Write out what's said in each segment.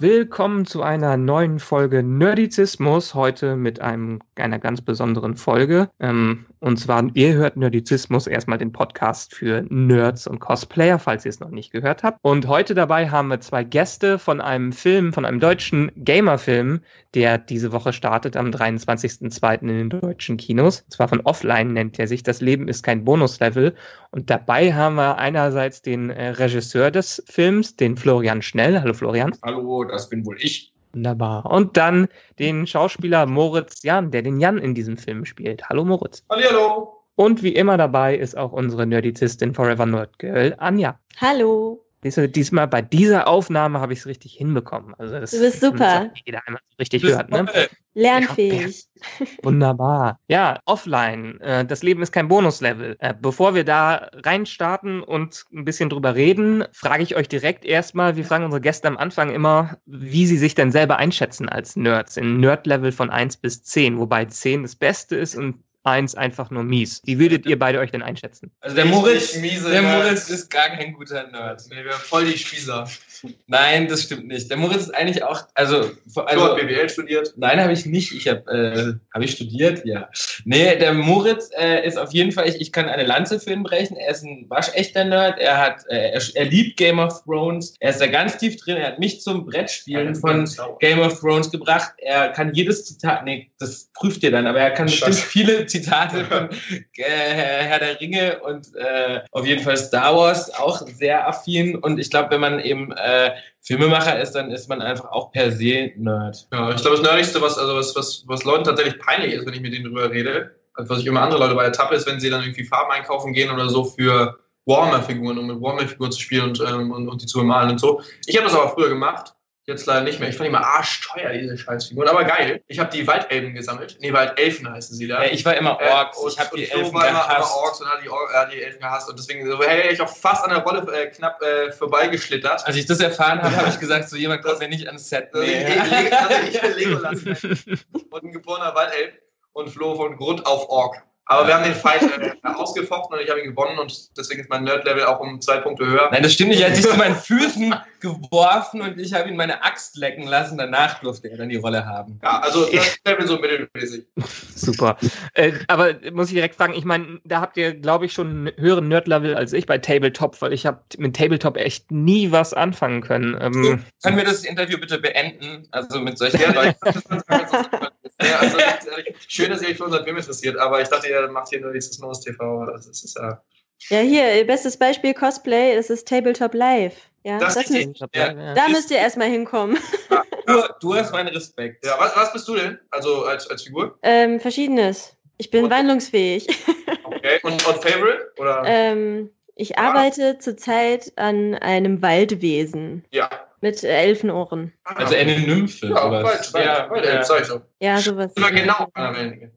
Willkommen zu einer neuen Folge Nerdizismus. Heute mit einem, einer ganz besonderen Folge. Ähm, und zwar, ihr hört Nerdizismus, erstmal den Podcast für Nerds und Cosplayer, falls ihr es noch nicht gehört habt. Und heute dabei haben wir zwei Gäste von einem Film, von einem deutschen Gamer-Film, der diese Woche startet am 23.02. in den deutschen Kinos. Und zwar von Offline nennt er sich. Das Leben ist kein Bonuslevel. Und dabei haben wir einerseits den äh, Regisseur des Films, den Florian Schnell. Hallo Florian. Hallo, das bin wohl ich. Wunderbar. Und dann den Schauspieler Moritz Jan, der den Jan in diesem Film spielt. Hallo Moritz. Hallo. Und wie immer dabei ist auch unsere Nerdizistin Forever Nerd Girl, Anja. Hallo. Diesmal bei dieser Aufnahme habe ich es richtig hinbekommen. Also das, du bist super. Das jeder einmal so richtig hört. Ne? Lernfähig. Ja, wunderbar. Ja, offline. Äh, das Leben ist kein Bonuslevel. Äh, bevor wir da reinstarten und ein bisschen drüber reden, frage ich euch direkt erstmal, wir fragen unsere Gäste am Anfang immer, wie sie sich denn selber einschätzen als Nerds in Nerd-Level von 1 bis 10, wobei 10 das Beste ist und eins einfach nur mies. Wie würdet ihr beide euch denn einschätzen? Also der Moritz, der Moritz ist gar kein guter Nerd. Nee, wir haben voll die Spießer. Nein, das stimmt nicht. Der Moritz ist eigentlich auch, also, also du hast BWL studiert? Nein, habe ich nicht. Ich habe, äh, habe ich studiert? Ja. Nee, der Moritz äh, ist auf jeden Fall, ich, ich kann eine Lanze für ihn brechen. Er ist ein waschechter Nerd. Er hat, äh, er, er liebt Game of Thrones. Er ist da ganz tief drin. Er hat mich zum Brettspielen von Game of Thrones gebracht. Er kann jedes Zitat, nee, das prüft ihr dann, aber er kann bestimmt viele Zitate von äh, Herr der Ringe und äh, auf jeden Fall Star Wars auch sehr affin. Und ich glaube, wenn man eben äh, Filmemacher ist, dann ist man einfach auch per se Nerd. Ja, ich glaube, das Nerdigste, was, also was, was, was Leuten tatsächlich peinlich ist, wenn ich mit denen drüber rede, also was ich immer andere Leute bei ertappe, ist, wenn sie dann irgendwie Farben einkaufen gehen oder so für Warhammer-Figuren, um mit Warhammer-Figuren zu spielen und, ähm, und, und die zu bemalen und so. Ich habe das aber früher gemacht Jetzt leider nicht mehr. Ich fand die immer arschteuer, diese Scheißfiguren. Aber geil. Ich habe die Waldelben gesammelt. Nee, Waldelfen heißen sie da. Ja, ich war immer äh, Orks. Äh, ich habe die Elfen war gehasst. Immer, Orks und hat die, Or äh, die Elfen gehasst. Und deswegen so, hey, ich auch fast an der Rolle äh, knapp äh, vorbeigeschlittert. Als ich das erfahren habe, habe ich gesagt, so jemand kommt mir nicht ans Set. Nee. Also ich bin Legolas. und ein geborener Waldelf und floh von Grund auf Ork. Aber wir haben den Fight äh, ausgefochten und ich habe ihn gewonnen und deswegen ist mein Nerd-Level auch um zwei Punkte höher. Nein, das stimmt nicht. Er hat sich zu meinen Füßen geworfen und ich habe ihn meine Axt lecken lassen. Danach durfte er dann die Rolle haben. Ja, also Nerd-Level so mittelmäßig. Super. Äh, aber muss ich direkt fragen, ich meine, da habt ihr, glaube ich, schon einen höheren Nerd-Level als ich bei Tabletop, weil ich habe mit Tabletop echt nie was anfangen können. Ähm, so, können wir das Interview bitte beenden? Also mit solchen Leuten. ja, also, schön, dass ihr euch für unseren Film interessiert, aber ich dachte, ihr macht hier nur dieses Nose TV. Das ist ja. Ja, hier, bestes Beispiel Cosplay, das ist Tabletop Live. Ja, das, das müsst, ja. Da müsst ihr erstmal hinkommen. Ja, du, du, hast meinen Respekt. Ja, was, was bist du denn? Also als, als Figur? Ähm, verschiedenes. Ich bin und, wandlungsfähig. Okay, und, und Favorite? Oder? Ähm, ich arbeite zurzeit an einem Waldwesen. Ja, mit äh, Elfenohren. Also eine Nymphe. Ja, sowas. Bald, ja, bald, ja. Ja, sowas. Immer genau.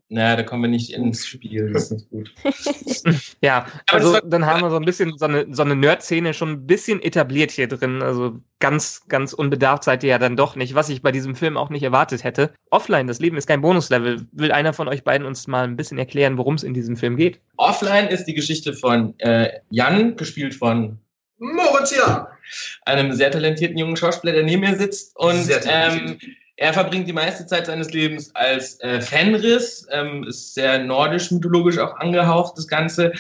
Naja, da kommen wir nicht ins Spiel. Das ist nicht gut. ja, also dann haben wir so ein bisschen so eine, so eine Nerd-Szene schon ein bisschen etabliert hier drin. Also ganz, ganz unbedarft seid ihr ja dann doch nicht, was ich bei diesem Film auch nicht erwartet hätte. Offline, das Leben ist kein Bonuslevel. Will einer von euch beiden uns mal ein bisschen erklären, worum es in diesem Film geht? Offline ist die Geschichte von äh, Jan, gespielt von Moritz ja. Einem sehr talentierten jungen Schauspieler, der neben mir sitzt. Und ähm, er verbringt die meiste Zeit seines Lebens als äh, Fenris, ähm, ist sehr nordisch-mythologisch auch angehaucht, das Ganze.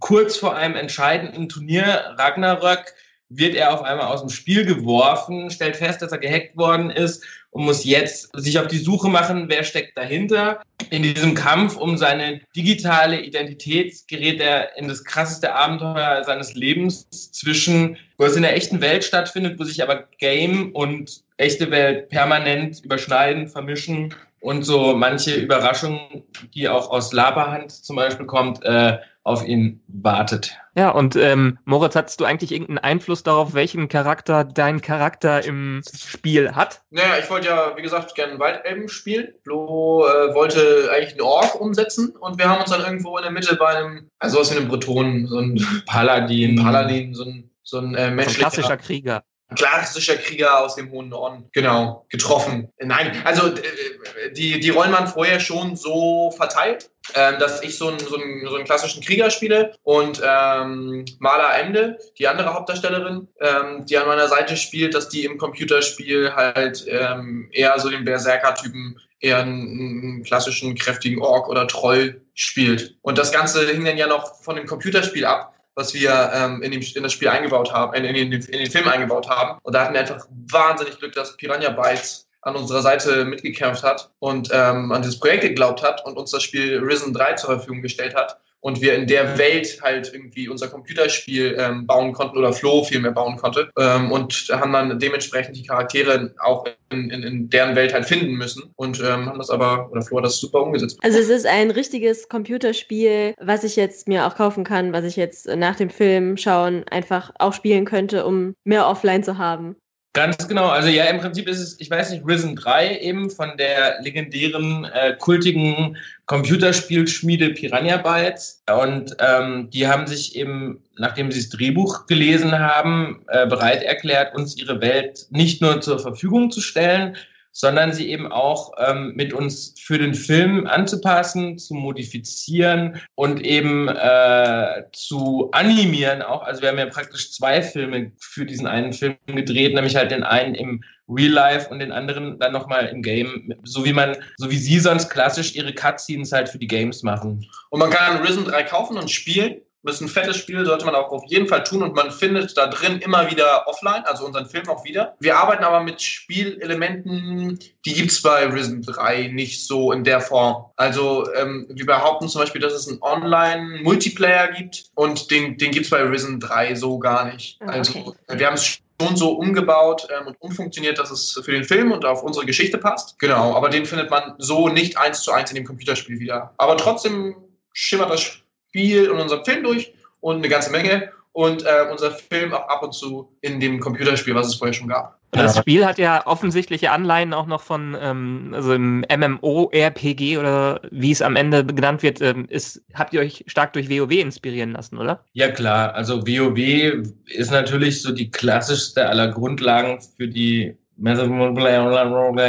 Kurz vor einem entscheidenden Turnier, Ragnarök, wird er auf einmal aus dem Spiel geworfen, stellt fest, dass er gehackt worden ist und muss jetzt sich auf die Suche machen, wer steckt dahinter. In diesem Kampf um seine digitale Identität gerät er in das krasseste Abenteuer seines Lebens zwischen, wo es in der echten Welt stattfindet, wo sich aber Game und echte Welt permanent überschneiden, vermischen und so manche Überraschungen, die auch aus Laberhand zum Beispiel kommt, äh, auf ihn wartet. Ja, und ähm, Moritz, hattest du eigentlich irgendeinen Einfluss darauf, welchen Charakter dein Charakter im Spiel hat? Naja, ich wollte ja, wie gesagt, gerne einen Waldelben spielen. Flo äh, wollte eigentlich einen Ork umsetzen und wir haben uns dann irgendwo in der Mitte bei einem, also was wie einem Bretonen, so ein Paladin, Paladin, so ein, so ein äh, menschlicher... So ein klassischer Krieger. klassischer Krieger aus dem hohen Norden, genau, getroffen. Nein, also äh, die, die Rollen waren vorher schon so verteilt, ähm, dass ich so einen, so, einen, so einen klassischen Krieger spiele und ähm, Maler Ende, die andere Hauptdarstellerin, ähm, die an meiner Seite spielt, dass die im Computerspiel halt ähm, eher so den Berserker-Typen, eher einen, einen klassischen kräftigen Ork oder Troll spielt. Und das Ganze hing dann ja noch von dem Computerspiel ab was wir ähm, in, dem, in das Spiel eingebaut haben, in, in, den, in den Film eingebaut haben. Und da hatten wir einfach wahnsinnig Glück, dass Piranha Bytes an unserer Seite mitgekämpft hat und ähm, an dieses Projekt geglaubt hat und uns das Spiel Risen 3 zur Verfügung gestellt hat und wir in der Welt halt irgendwie unser Computerspiel ähm, bauen konnten oder Flo vielmehr bauen konnte ähm, und haben dann dementsprechend die Charaktere auch in, in, in deren Welt halt finden müssen und ähm, haben das aber, oder Flo hat das super umgesetzt. Also es ist ein richtiges Computerspiel, was ich jetzt mir auch kaufen kann, was ich jetzt nach dem Film schauen einfach auch spielen könnte, um mehr offline zu haben. Ganz genau. Also ja, im Prinzip ist es, ich weiß nicht, Risen 3 eben von der legendären, äh, kultigen Computerspielschmiede Piranha Bytes. Und ähm, die haben sich eben, nachdem sie das Drehbuch gelesen haben, äh, bereit erklärt, uns ihre Welt nicht nur zur Verfügung zu stellen, sondern sie eben auch ähm, mit uns für den Film anzupassen, zu modifizieren und eben äh, zu animieren auch. Also wir haben ja praktisch zwei Filme für diesen einen Film gedreht, nämlich halt den einen im Real Life und den anderen dann nochmal im Game, so wie man, so wie sie sonst klassisch ihre Cutscenes halt für die Games machen. Und man kann Risen 3 kaufen und spielen ist ein fettes Spiel, sollte man auch auf jeden Fall tun und man findet da drin immer wieder offline, also unseren Film auch wieder. Wir arbeiten aber mit Spielelementen, die gibt es bei Risen 3 nicht so in der Form. Also ähm, wir behaupten zum Beispiel, dass es einen Online-Multiplayer gibt und den, den es bei Risen 3 so gar nicht. Ah, also, okay. Also wir haben es schon so umgebaut ähm, und umfunktioniert, dass es für den Film und auf unsere Geschichte passt. Genau, aber den findet man so nicht eins zu eins in dem Computerspiel wieder. Aber trotzdem schimmert das Spiel und unseren Film durch und eine ganze Menge und äh, unser Film auch ab und zu in dem Computerspiel, was es vorher schon gab. Das Spiel hat ja offensichtliche Anleihen auch noch von ähm, also im MMO-RPG oder wie es am Ende genannt wird. Ähm, ist, habt ihr euch stark durch WoW inspirieren lassen, oder? Ja klar, also WoW ist natürlich so die klassischste aller Grundlagen für die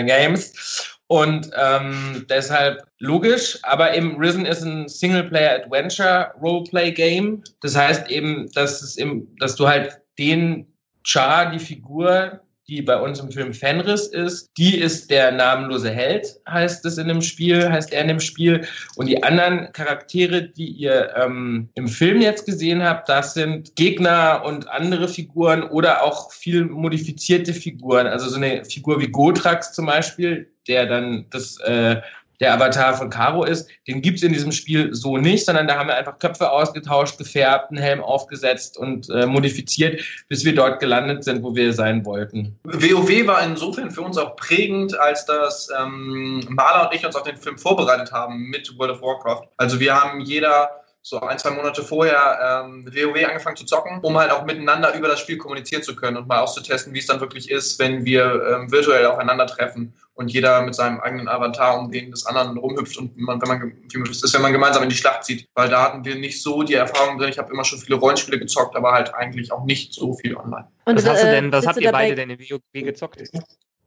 Games. Und ähm, deshalb logisch, aber eben Risen ist ein Singleplayer-Adventure-Roleplay-Game. Das heißt eben, dass, es eben, dass du halt den Char, die Figur, die bei uns im Film Fenris ist. Die ist der namenlose Held, heißt es in dem Spiel, heißt er in dem Spiel. Und die anderen Charaktere, die ihr ähm, im Film jetzt gesehen habt, das sind Gegner und andere Figuren oder auch viel modifizierte Figuren. Also so eine Figur wie Gotrax zum Beispiel, der dann das äh, der Avatar von Caro ist, den gibt es in diesem Spiel so nicht, sondern da haben wir einfach Köpfe ausgetauscht, gefärbt, einen Helm aufgesetzt und äh, modifiziert, bis wir dort gelandet sind, wo wir sein wollten. WoW war insofern für uns auch prägend, als dass ähm, Maler und ich uns auf den Film vorbereitet haben mit World of Warcraft. Also wir haben jeder so ein, zwei Monate vorher ähm, WoW angefangen zu zocken, um halt auch miteinander über das Spiel kommunizieren zu können und mal auszutesten, wie es dann wirklich ist, wenn wir ähm, virtuell aufeinandertreffen und jeder mit seinem eigenen Avatar um den des anderen rumhüpft und man, wenn man, ist, wenn man gemeinsam in die Schlacht zieht. Weil da hatten wir nicht so die Erfahrung drin. Ich habe immer schon viele Rollenspiele gezockt, aber halt eigentlich auch nicht so viel online. Und was, hast du denn, was habt ihr beide denn in WoW gezockt?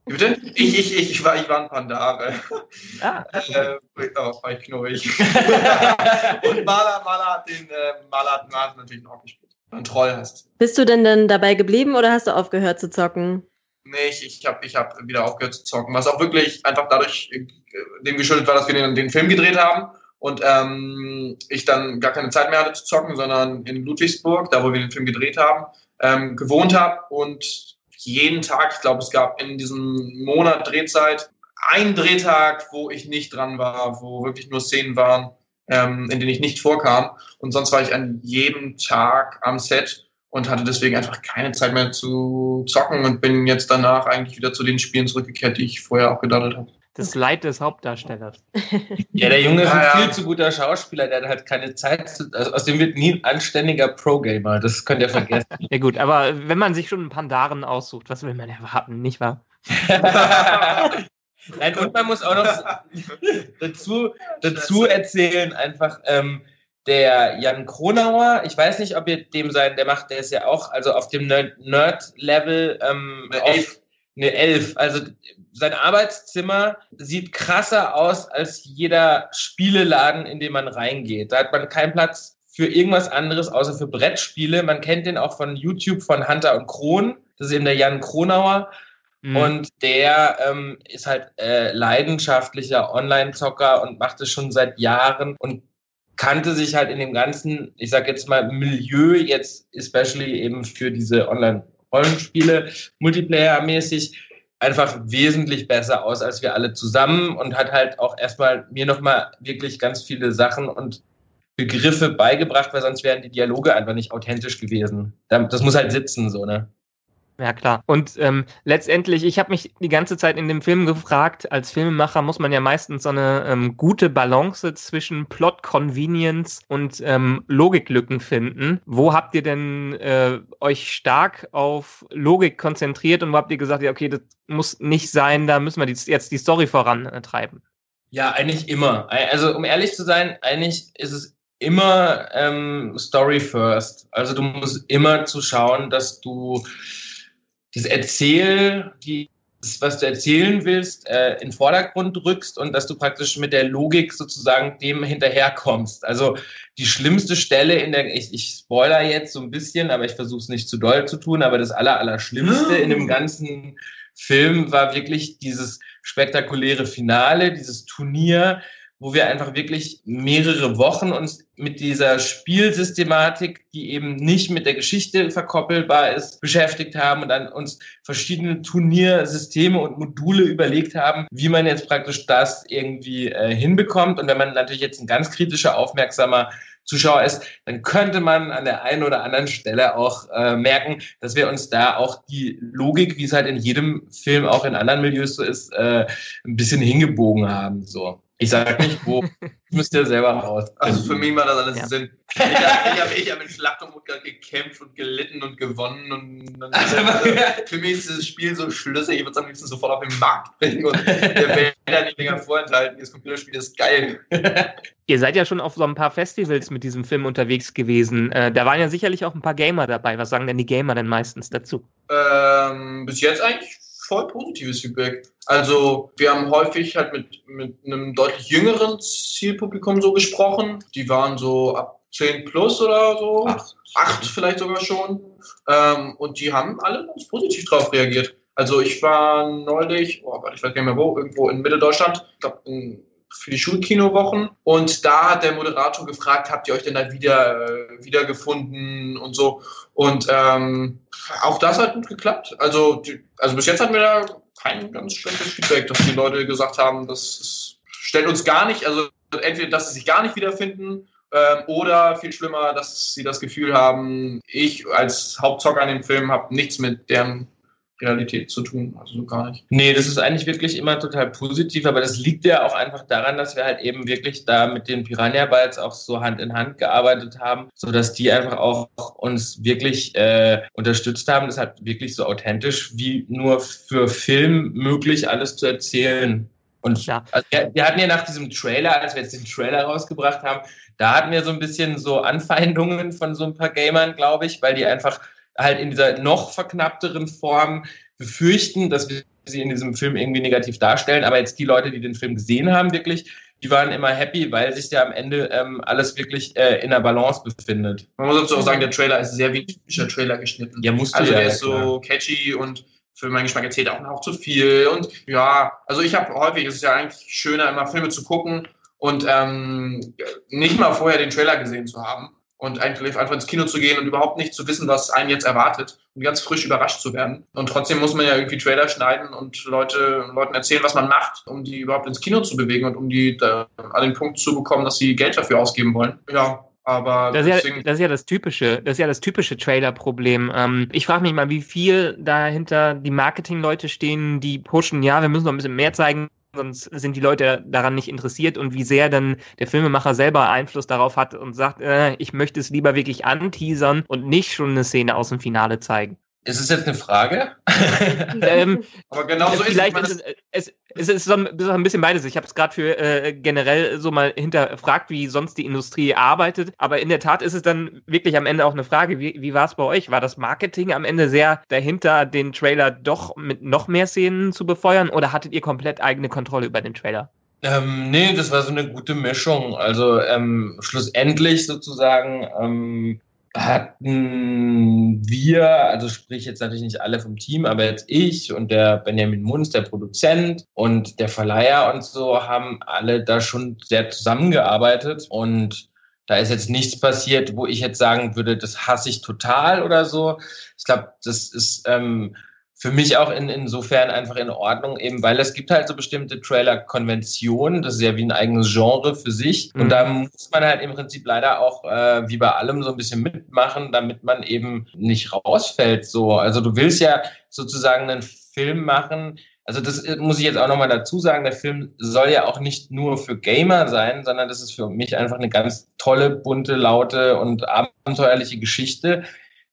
Bitte? Ich, ich, ich, ich, war, ich war ein Pandare. Ah. äh, oh, war ich knurrig. und Maler, Maler hat den äh, Maler hat, Maler natürlich noch gespielt. Ein Troll hast. Bist du denn dann dabei geblieben oder hast du aufgehört zu zocken? Nee, ich, ich habe ich hab wieder aufgehört zu zocken. Was auch wirklich einfach dadurch äh, dem geschuldet war, dass wir den, den Film gedreht haben und ähm, ich dann gar keine Zeit mehr hatte zu zocken, sondern in Ludwigsburg, da wo wir den Film gedreht haben, ähm, gewohnt habe und jeden Tag, ich glaube, es gab in diesem Monat Drehzeit einen Drehtag, wo ich nicht dran war, wo wirklich nur Szenen waren, ähm, in denen ich nicht vorkam. Und sonst war ich an jedem Tag am Set und hatte deswegen einfach keine Zeit mehr zu zocken und bin jetzt danach eigentlich wieder zu den Spielen zurückgekehrt, die ich vorher auch gedaddelt habe. Das Leid des Hauptdarstellers. ja, der Junge ist ein viel zu guter Schauspieler, der hat keine Zeit, zu, also aus dem wird nie ein anständiger Pro-Gamer, das könnt ihr vergessen. ja gut, aber wenn man sich schon einen Pandaren aussucht, was will man erwarten, nicht wahr? Nein, und man muss auch noch dazu, dazu erzählen, einfach, ähm, der Jan Kronauer, ich weiß nicht, ob ihr dem sein, der macht, der ist ja auch, also auf dem Nerd-Level ähm, Eine auf-. Eine Elf. Also sein Arbeitszimmer sieht krasser aus als jeder Spieleladen, in den man reingeht. Da hat man keinen Platz für irgendwas anderes außer für Brettspiele. Man kennt den auch von YouTube von Hunter und Kron. Das ist eben der Jan Kronauer. Mhm. Und der ähm, ist halt äh, leidenschaftlicher Online-Zocker und macht es schon seit Jahren und kannte sich halt in dem ganzen, ich sag jetzt mal, Milieu, jetzt especially eben für diese Online-Rollenspiele, Multiplayer-mäßig, einfach wesentlich besser aus als wir alle zusammen und hat halt auch erstmal mir nochmal wirklich ganz viele Sachen und Begriffe beigebracht, weil sonst wären die Dialoge einfach nicht authentisch gewesen. Das muss halt sitzen, so, ne? Ja, klar. Und ähm, letztendlich, ich habe mich die ganze Zeit in dem Film gefragt, als Filmemacher muss man ja meistens so eine ähm, gute Balance zwischen Plot Convenience und ähm, Logiklücken finden. Wo habt ihr denn äh, euch stark auf Logik konzentriert und wo habt ihr gesagt, ja, okay, das muss nicht sein, da müssen wir die, jetzt die Story vorantreiben? Ja, eigentlich immer. Also um ehrlich zu sein, eigentlich ist es immer ähm, Story first. Also du musst immer zu schauen, dass du das Erzähl, die, was du erzählen willst, äh, in den Vordergrund rückst und dass du praktisch mit der Logik sozusagen dem hinterherkommst. Also die schlimmste Stelle in der, ich, ich spoiler jetzt so ein bisschen, aber ich versuche es nicht zu doll zu tun, aber das aller, aller Schlimmste in dem ganzen Film war wirklich dieses spektakuläre Finale, dieses Turnier, wo wir einfach wirklich mehrere Wochen uns mit dieser Spielsystematik, die eben nicht mit der Geschichte verkoppelbar ist, beschäftigt haben und dann uns verschiedene Turniersysteme und Module überlegt haben, wie man jetzt praktisch das irgendwie äh, hinbekommt. Und wenn man natürlich jetzt ein ganz kritischer, aufmerksamer Zuschauer ist, dann könnte man an der einen oder anderen Stelle auch äh, merken, dass wir uns da auch die Logik, wie es halt in jedem Film auch in anderen Milieus so ist, äh, ein bisschen hingebogen haben. So. Ich sag nicht, wo, das müsst ihr selber raus. Also für mich macht das alles Ja. Sinn. Ich habe ich hab, ich hab in Schlacht und Mut gekämpft und gelitten und gewonnen. Und, und für mich ist dieses Spiel so schlüssig. Ich würde es am liebsten sofort auf den Markt bringen und der Welt da nicht länger vorenthalten. Das Computerspiel ist geil. Ihr seid ja schon auf so ein paar Festivals mit diesem Film unterwegs gewesen. Äh, da waren ja sicherlich auch ein paar Gamer dabei. Was sagen denn die Gamer denn meistens dazu? Ähm, bis jetzt eigentlich voll positives Feedback. Also wir haben häufig halt mit, mit einem deutlich jüngeren Zielpublikum so gesprochen. Die waren so ab 10 plus oder so. Acht. Acht vielleicht sogar schon. Ähm, und die haben alle ganz positiv drauf reagiert. Also ich war neulich, oh Gott, ich weiß gar nicht mehr wo, irgendwo in Mitteldeutschland, ich glaube für die Schulkinowochen. Und da hat der Moderator gefragt, habt ihr euch denn da wieder äh, wiedergefunden und so. Und ähm, auch das hat gut geklappt. Also, die, also bis jetzt hatten wir da kein ganz schlechtes Feedback, dass die Leute gesagt haben, das ist, stellt uns gar nicht, also entweder, dass sie sich gar nicht wiederfinden ähm, oder viel schlimmer, dass sie das Gefühl haben, ich als Hauptzocker an dem Film habe nichts mit deren Realität zu tun, also so gar nicht. Nee, das ist eigentlich wirklich immer total positiv, aber das liegt ja auch einfach daran, dass wir halt eben wirklich da mit den Piranha Bytes auch so Hand in Hand gearbeitet haben, so dass die einfach auch uns wirklich äh, unterstützt haben. Das hat wirklich so authentisch wie nur für Film möglich alles zu erzählen. Und Ja. also wir, wir hatten ja nach diesem Trailer, als wir jetzt den Trailer rausgebracht haben, da hatten wir so ein bisschen so Anfeindungen von so ein paar Gamern, glaube ich, weil die einfach halt in dieser noch verknappteren Form befürchten, dass wir sie in diesem Film irgendwie negativ darstellen. Aber jetzt die Leute, die den Film gesehen haben, wirklich, die waren immer happy, weil sich ja am Ende ähm, alles wirklich äh, in der Balance befindet. Man muss dazu auch sagen, der Trailer ist sehr wie ein typischer Trailer geschnitten. Ja, musst du Also ja, der ist ja, klar. so catchy und für meinen Geschmack erzählt auch noch zu viel. Und ja, also ich habe häufig, es ist ja eigentlich schöner, immer Filme zu gucken und ähm, nicht mal vorher den Trailer gesehen zu haben und eigentlich einfach ins Kino zu gehen und überhaupt nicht zu wissen, was einen jetzt erwartet und ganz frisch überrascht zu werden. Und trotzdem muss man ja irgendwie Trailer schneiden und Leute, Leuten erzählen, was man macht, um die überhaupt ins Kino zu bewegen und um die da an den Punkt zu bekommen, dass sie Geld dafür ausgeben wollen. Ja, aber Das ist ja das, ist ja das typische, das ist ja das typische Trailer-Problem. Ähm, ich frage mich mal, wie viel dahinter die Marketingleute stehen, die pushen, ja, wir müssen noch ein bisschen mehr zeigen, sonst sind die Leute daran nicht interessiert und wie sehr dann der Filmemacher selber Einfluss darauf hat und sagt, äh, ich möchte es lieber wirklich anteasern und nicht schon eine Szene aus dem Finale zeigen. Ist es jetzt eine Frage? ähm, Aber genau so ist vielleicht es. es, es ist so ein, ein bisschen beides. Ich habe es gerade für äh, generell so mal hinterfragt, wie sonst die Industrie arbeitet. Aber in der Tat ist es dann wirklich am Ende auch eine Frage, wie, wie war es bei euch? War das Marketing am Ende sehr dahinter, den Trailer doch mit noch mehr Szenen zu befeuern oder hattet ihr komplett eigene Kontrolle über den Trailer? Ähm, nee, das war so eine gute Mischung. Also ähm, schlussendlich sozusagen ähm, hatten wir, also sprich jetzt natürlich nicht alle vom Team, aber jetzt ich und der Benjamin Munz, der Produzent und der Verleiher und so, haben alle da schon sehr zusammengearbeitet und da ist jetzt nichts passiert, wo ich jetzt sagen würde, das hasse ich total oder so. Ich glaube, das ist ähm, für mich auch in, insofern einfach in Ordnung, eben weil es gibt halt so bestimmte Trailer-Konventionen, das ist ja wie ein eigenes Genre für sich. Mhm. Und da muss man halt im Prinzip leider auch, äh, wie bei allem, so ein bisschen mitmachen, damit man eben nicht rausfällt. So, also du willst ja sozusagen einen Film machen, also das äh, muss ich jetzt auch nochmal dazu sagen, der Film soll ja auch nicht nur für Gamer sein, sondern das ist für mich einfach eine ganz tolle, bunte, laute und abenteuerliche Geschichte,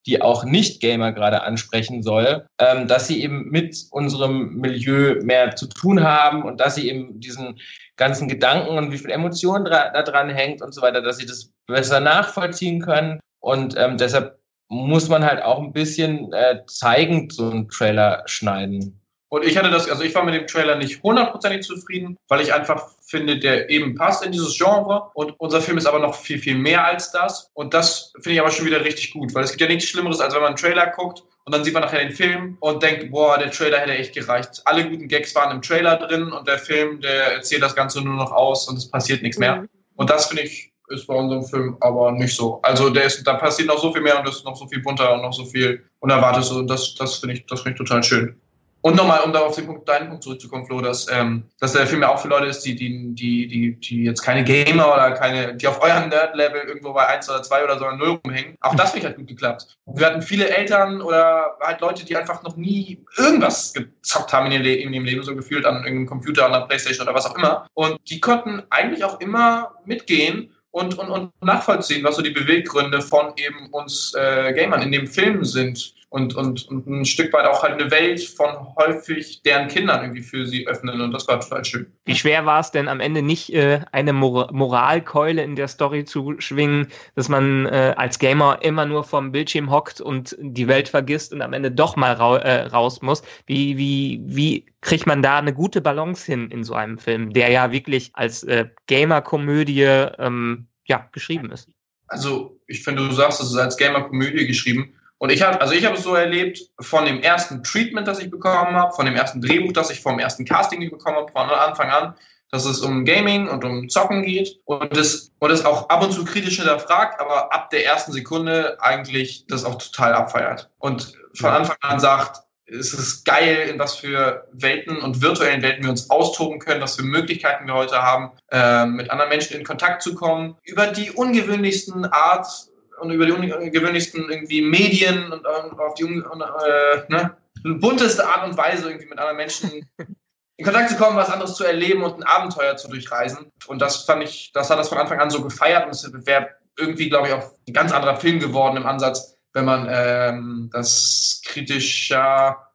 die auch Nicht-Gamer gerade ansprechen soll, ähm, dass sie eben mit unserem Milieu mehr zu tun haben und dass sie eben diesen ganzen Gedanken und wie viel Emotionen da dran hängt und so weiter, dass sie das besser nachvollziehen können. Und ähm, deshalb muss man halt auch ein bisschen äh, zeigend so einen Trailer schneiden. Und ich hatte das, also ich war mit dem Trailer nicht hundertprozentig zufrieden, weil ich einfach finde, der eben passt in dieses Genre. Und unser Film ist aber noch viel, viel mehr als das. Und das finde ich aber schon wieder richtig gut, weil es gibt ja nichts Schlimmeres, als wenn man einen Trailer guckt und dann sieht man nachher den Film und denkt, boah, der Trailer hätte echt gereicht. Alle guten Gags waren im Trailer drin und der Film, der erzählt das Ganze nur noch aus und es passiert nichts mehr. Mhm. Und das finde ich ist bei unserem Film aber nicht so. Also der ist, da passiert noch so viel mehr und es ist noch so viel bunter und noch so viel Unerwartetes und das, das finde ich, das finde ich total schön. Und nochmal, um da auf den Punkt, deinen Punkt zurückzukommen, Flo, dass, ähm, dass der Film ja auch für Leute ist, die, die, die, die, die jetzt keine Gamer oder keine, die auf eurem Nerd-Level irgendwo bei 1 oder 2 oder so an 0 rumhängen. Auch das finde ich halt gut geklappt. Wir hatten viele Eltern oder halt Leute, die einfach noch nie irgendwas gezockt haben in ihrem, in ihrem Leben, so gefühlt an irgendeinem Computer, an der Playstation oder was auch immer. Und die konnten eigentlich auch immer mitgehen und, und, und nachvollziehen, was so die Beweggründe von eben uns äh, Gamern in dem Film sind und, und, und ein Stück weit auch halt eine Welt von häufig deren Kindern irgendwie für sie öffnen und das war total schön. Wie schwer war es denn am Ende nicht äh, eine Mor Moralkeule in der Story zu schwingen, dass man äh, als Gamer immer nur vom Bildschirm hockt und die Welt vergisst und am Ende doch mal ra äh, raus muss? Wie, wie, wie kriegt man da eine gute Balance hin in so einem Film, der ja wirklich als äh, Gamer-Komödie ähm, ja, geschrieben ist? Also, ich finde, du sagst, es ist als Gamer-Komödie geschrieben. Und ich habe, also ich habe es so erlebt, von dem ersten Treatment, das ich bekommen habe, von dem ersten Drehbuch, das ich vom ersten Casting bekommen habe, von Anfang an, dass es um Gaming und um Zocken geht und es, und es auch ab und zu kritisch hinterfragt, aber ab der ersten Sekunde eigentlich das auch total abfeiert. Und von Anfang an sagt, es ist geil, in was für Welten und virtuellen Welten wir uns austoben können, was für Möglichkeiten wir heute haben, äh, mit anderen Menschen in Kontakt zu kommen, über die ungewöhnlichsten Art und über die ungewöhnlichsten irgendwie Medien und, und auf die äh, ne, bunteste Art und Weise irgendwie mit anderen Menschen in Kontakt zu kommen, was anderes zu erleben und ein Abenteuer zu durchreisen. Und das fand ich, das hat das von Anfang an so gefeiert und es wäre irgendwie, glaube ich, auch ein ganz anderer Film geworden im Ansatz, wenn man ähm, das kritischer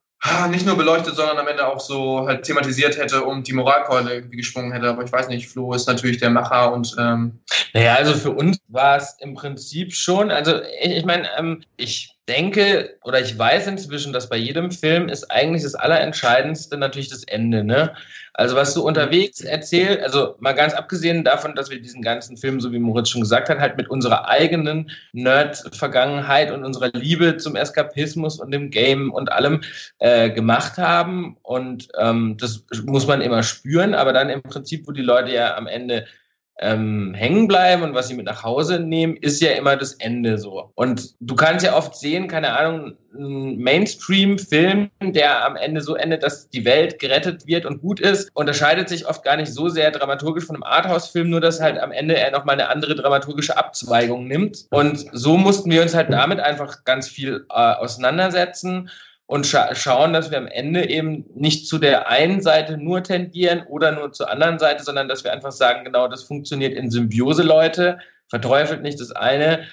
nicht nur beleuchtet, sondern am Ende auch so halt thematisiert hätte und die Moralkeule irgendwie geschwungen hätte. Aber ich weiß nicht, Flo ist natürlich der Macher und ähm naja, also für uns war es im Prinzip schon, also ich, ich meine, ähm, ich denke oder ich weiß inzwischen, dass bei jedem Film ist eigentlich das Allerentscheidendste natürlich das Ende, ne? Also was du unterwegs erzählst, also mal ganz abgesehen davon, dass wir diesen ganzen Film, so wie Moritz schon gesagt hat, halt mit unserer eigenen Nerd-Vergangenheit und unserer Liebe zum Eskapismus und dem Game und allem äh, gemacht haben. Und ähm, das muss man immer spüren, aber dann im Prinzip, wo die Leute ja am Ende ähm, hängen bleiben und was sie mit nach Hause nehmen, ist ja immer das Ende so. Und du kannst ja oft sehen, keine Ahnung, ein Mainstream-Film, der am Ende so endet, dass die Welt gerettet wird und gut ist, unterscheidet sich oft gar nicht so sehr dramaturgisch von einem Arthouse-Film, nur dass halt am Ende er nochmal eine andere dramaturgische Abzweigung nimmt. Und so mussten wir uns halt damit einfach ganz viel äh, auseinandersetzen und scha schauen, dass wir am Ende eben nicht zu der einen Seite nur tendieren oder nur zur anderen Seite, sondern dass wir einfach sagen, genau, das funktioniert in Symbiose, Leute, verteufelt nicht das eine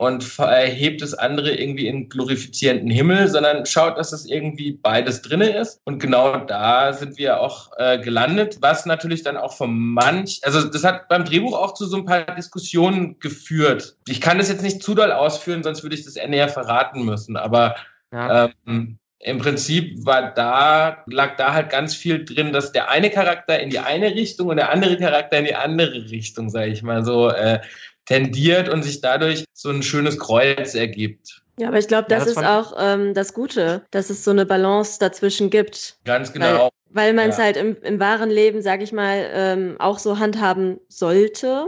und erhebt das andere irgendwie in glorifizierenden Himmel, sondern schaut, dass es irgendwie beides drinne ist. Und genau da sind wir auch äh, gelandet, was natürlich dann auch vom manch, also das hat beim Drehbuch auch zu so ein paar Diskussionen geführt. Ich kann das jetzt nicht zu doll ausführen, sonst würde ich das näher verraten müssen. Aber ähm, im Prinzip war da, lag da halt ganz viel drin, dass der eine Charakter in die eine Richtung und der andere Charakter in die andere Richtung, sage ich mal so, äh, tendiert und sich dadurch so ein schönes Kreuz ergibt. Ja, aber ich glaube, das, ja, das ist auch ähm, das Gute, dass es so eine Balance dazwischen gibt. Ganz genau. Weil, weil man es ja. halt im, im wahren Leben, sag ich mal, ähm, auch so handhaben sollte.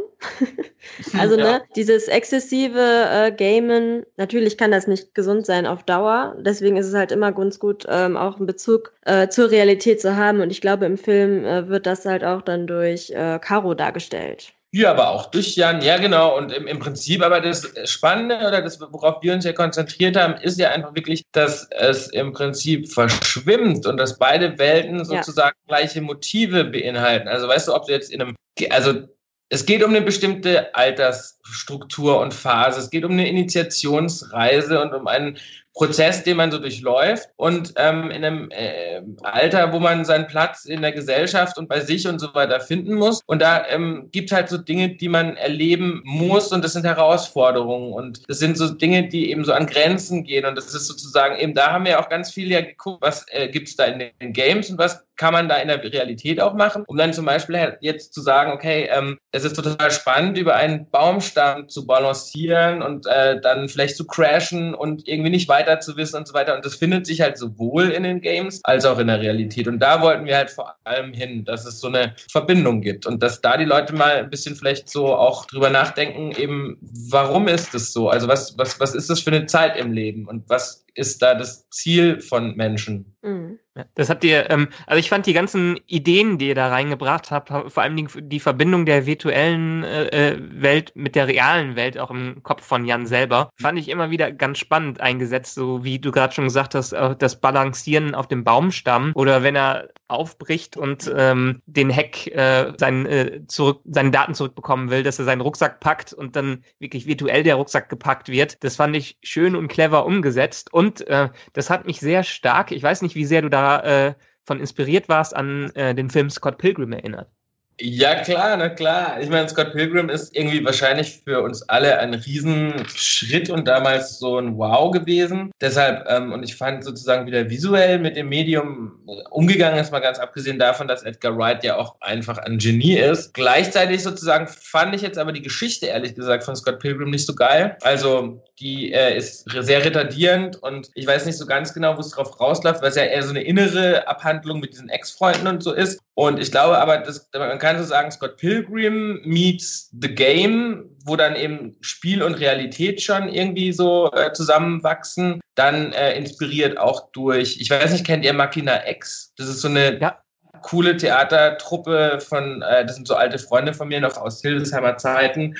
also, ja. ne, dieses exzessive äh, Gamen, natürlich kann das nicht gesund sein auf Dauer. Deswegen ist es halt immer ganz gut, ähm, auch einen Bezug äh, zur Realität zu haben. Und ich glaube, im Film äh, wird das halt auch dann durch äh, Caro dargestellt. Ja, aber auch durch Jan, ja genau. Und im, im Prinzip aber das Spannende oder das, worauf wir uns ja konzentriert haben, ist ja einfach wirklich, dass es im Prinzip verschwimmt und dass beide Welten sozusagen ja. gleiche Motive beinhalten. Also weißt du, ob du jetzt in einem, also es geht um eine bestimmte Altersstruktur und Phase. Es geht um eine Initiationsreise und um einen Prozess, den man so durchläuft und ähm, in einem äh, Alter, wo man seinen Platz in der Gesellschaft und bei sich und so weiter finden muss. Und da ähm, gibt halt so Dinge, die man erleben muss und das sind Herausforderungen und das sind so Dinge, die eben so an Grenzen gehen und das ist sozusagen eben, da haben wir auch ganz viel ja geguckt, was äh, gibt's da in den Games und was kann man da in der Realität auch machen, um dann zum Beispiel jetzt zu sagen, okay, ähm, es ist total spannend, über einen Baumstamm zu balancieren und äh, dann vielleicht zu crashen und irgendwie nicht weiter zu wissen und so weiter. Und das findet sich halt sowohl in den Games als auch in der Realität. Und da wollten wir halt vor allem hin, dass es so eine Verbindung gibt und dass da die Leute mal ein bisschen vielleicht so auch drüber nachdenken, eben, warum ist es so? Also was, was, was ist das für eine Zeit im Leben und was ist da das Ziel von Menschen? Mhm. Das habt ihr, ähm, also ich fand die ganzen Ideen, die ihr da reingebracht habt, vor allem die, die Verbindung der virtuellen äh, äh, Welt mit der realen Welt, auch im Kopf von Jan selber, fand ich immer wieder ganz spannend eingesetzt, so wie du gerade schon gesagt hast, äh, das Balancieren auf dem Baumstamm oder wenn er aufbricht und ähm, den Hack äh, sein, äh, zurück, seine Daten zurückbekommen will, dass er seinen Rucksack packt und dann wirklich virtuell der Rucksack gepackt wird. Das fand ich schön und clever umgesetzt und äh, das hat mich sehr stark, ich weiß nicht, wie sehr du da äh, von inspiriert warst, an äh, den Film Scott Pilgrim erinnert. Ja, klar, na klar. Ich meine, Scott Pilgrim ist irgendwie wahrscheinlich für uns alle ein Riesenschritt und damals so ein Wow gewesen. Deshalb, ähm, und ich fand sozusagen wieder visuell mit dem Medium umgegangen ist, mal ganz abgesehen davon, dass Edgar Wright ja auch einfach ein Genie ist. Gleichzeitig sozusagen fand ich jetzt aber die Geschichte, ehrlich gesagt, von Scott Pilgrim nicht so geil. Also, die äh, ist sehr retardierend und ich weiß nicht so ganz genau, wo es drauf rausläuft, weil es ja eher so eine innere Abhandlung mit diesen Ex-Freunden und so ist. Und ich glaube aber, das, man kann so sagen, Scott Pilgrim meets The Game, wo dann eben Spiel und Realität schon irgendwie so äh, zusammenwachsen. Dann äh, inspiriert auch durch, ich weiß nicht, kennt ihr Machina X? Das ist so eine ja. coole Theatertruppe von, äh, das sind so alte Freunde von mir noch aus Hildesheimer Zeiten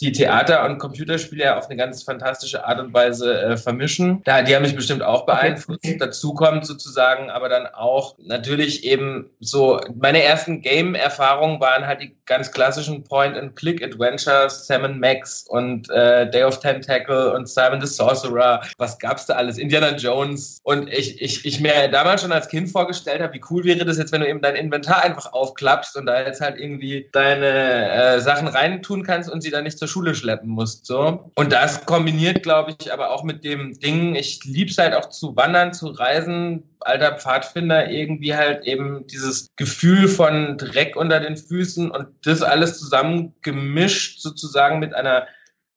die Theater- und Computerspiele auf eine ganz fantastische Art und Weise äh, vermischen. Da, die haben mich bestimmt auch beeinflusst. Okay. Dazu kommt sozusagen aber dann auch natürlich eben so, meine ersten Game-Erfahrungen waren halt die ganz klassischen Point-and-Click-Adventures, Sam Max und äh, Day of Tentacle und Simon the Sorcerer. Was gab's da alles? Indiana Jones. Und ich, ich, ich mir damals schon als Kind vorgestellt habe, wie cool wäre das jetzt, wenn du eben dein Inventar einfach aufklappst und da jetzt halt irgendwie deine äh, Sachen reintun kannst und sie dann nicht zur Schule schleppen musst. So. Und das kombiniert, glaube ich, aber auch mit dem Ding, ich liebe es halt auch zu wandern, zu reisen, alter Pfadfinder, irgendwie halt eben dieses Gefühl von Dreck unter den Füßen und das alles zusammen gemischt sozusagen mit einer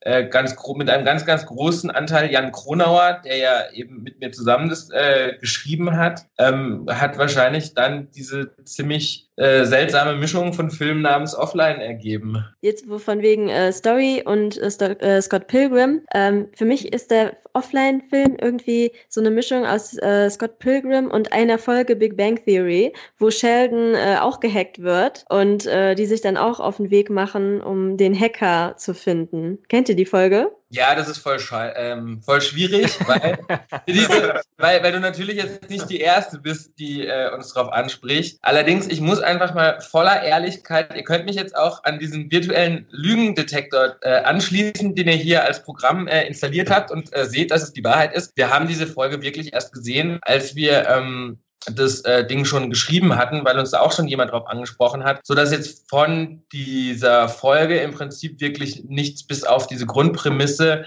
äh, ganz mit einem ganz, ganz großen Anteil Jan Kronauer, der ja eben mit mir zusammen das äh, geschrieben hat, ähm, hat wahrscheinlich dann diese ziemlich äh, seltsame Mischung von Filmen namens Offline ergeben. Jetzt von wegen äh, Story und äh, äh, Scott Pilgrim. Ähm, für mich ist der Offline-Film irgendwie so eine Mischung aus äh, Scott Pilgrim und einer Folge Big Bang Theory, wo Sheldon äh, auch gehackt wird und die sich dann auch auf den Weg machen, um den Hacker zu finden. Kennt ihr die Folge? Ja, das ist voll, ähm, voll schwierig, weil, diese, weil, weil du natürlich jetzt nicht die Erste bist, die äh, uns darauf anspricht. Allerdings, ich muss einfach mal voller Ehrlichkeit, ihr könnt mich jetzt auch an diesen virtuellen Lügendetektor äh, anschließen, den ihr hier als Programm äh, installiert habt und äh, seht, dass es die Wahrheit ist. Wir haben diese Folge wirklich erst gesehen, als wir ähm, das äh, Ding schon geschrieben hatten, weil uns da auch schon jemand drauf angesprochen hat, so dass jetzt von dieser Folge im Prinzip wirklich nichts bis auf diese Grundprämisse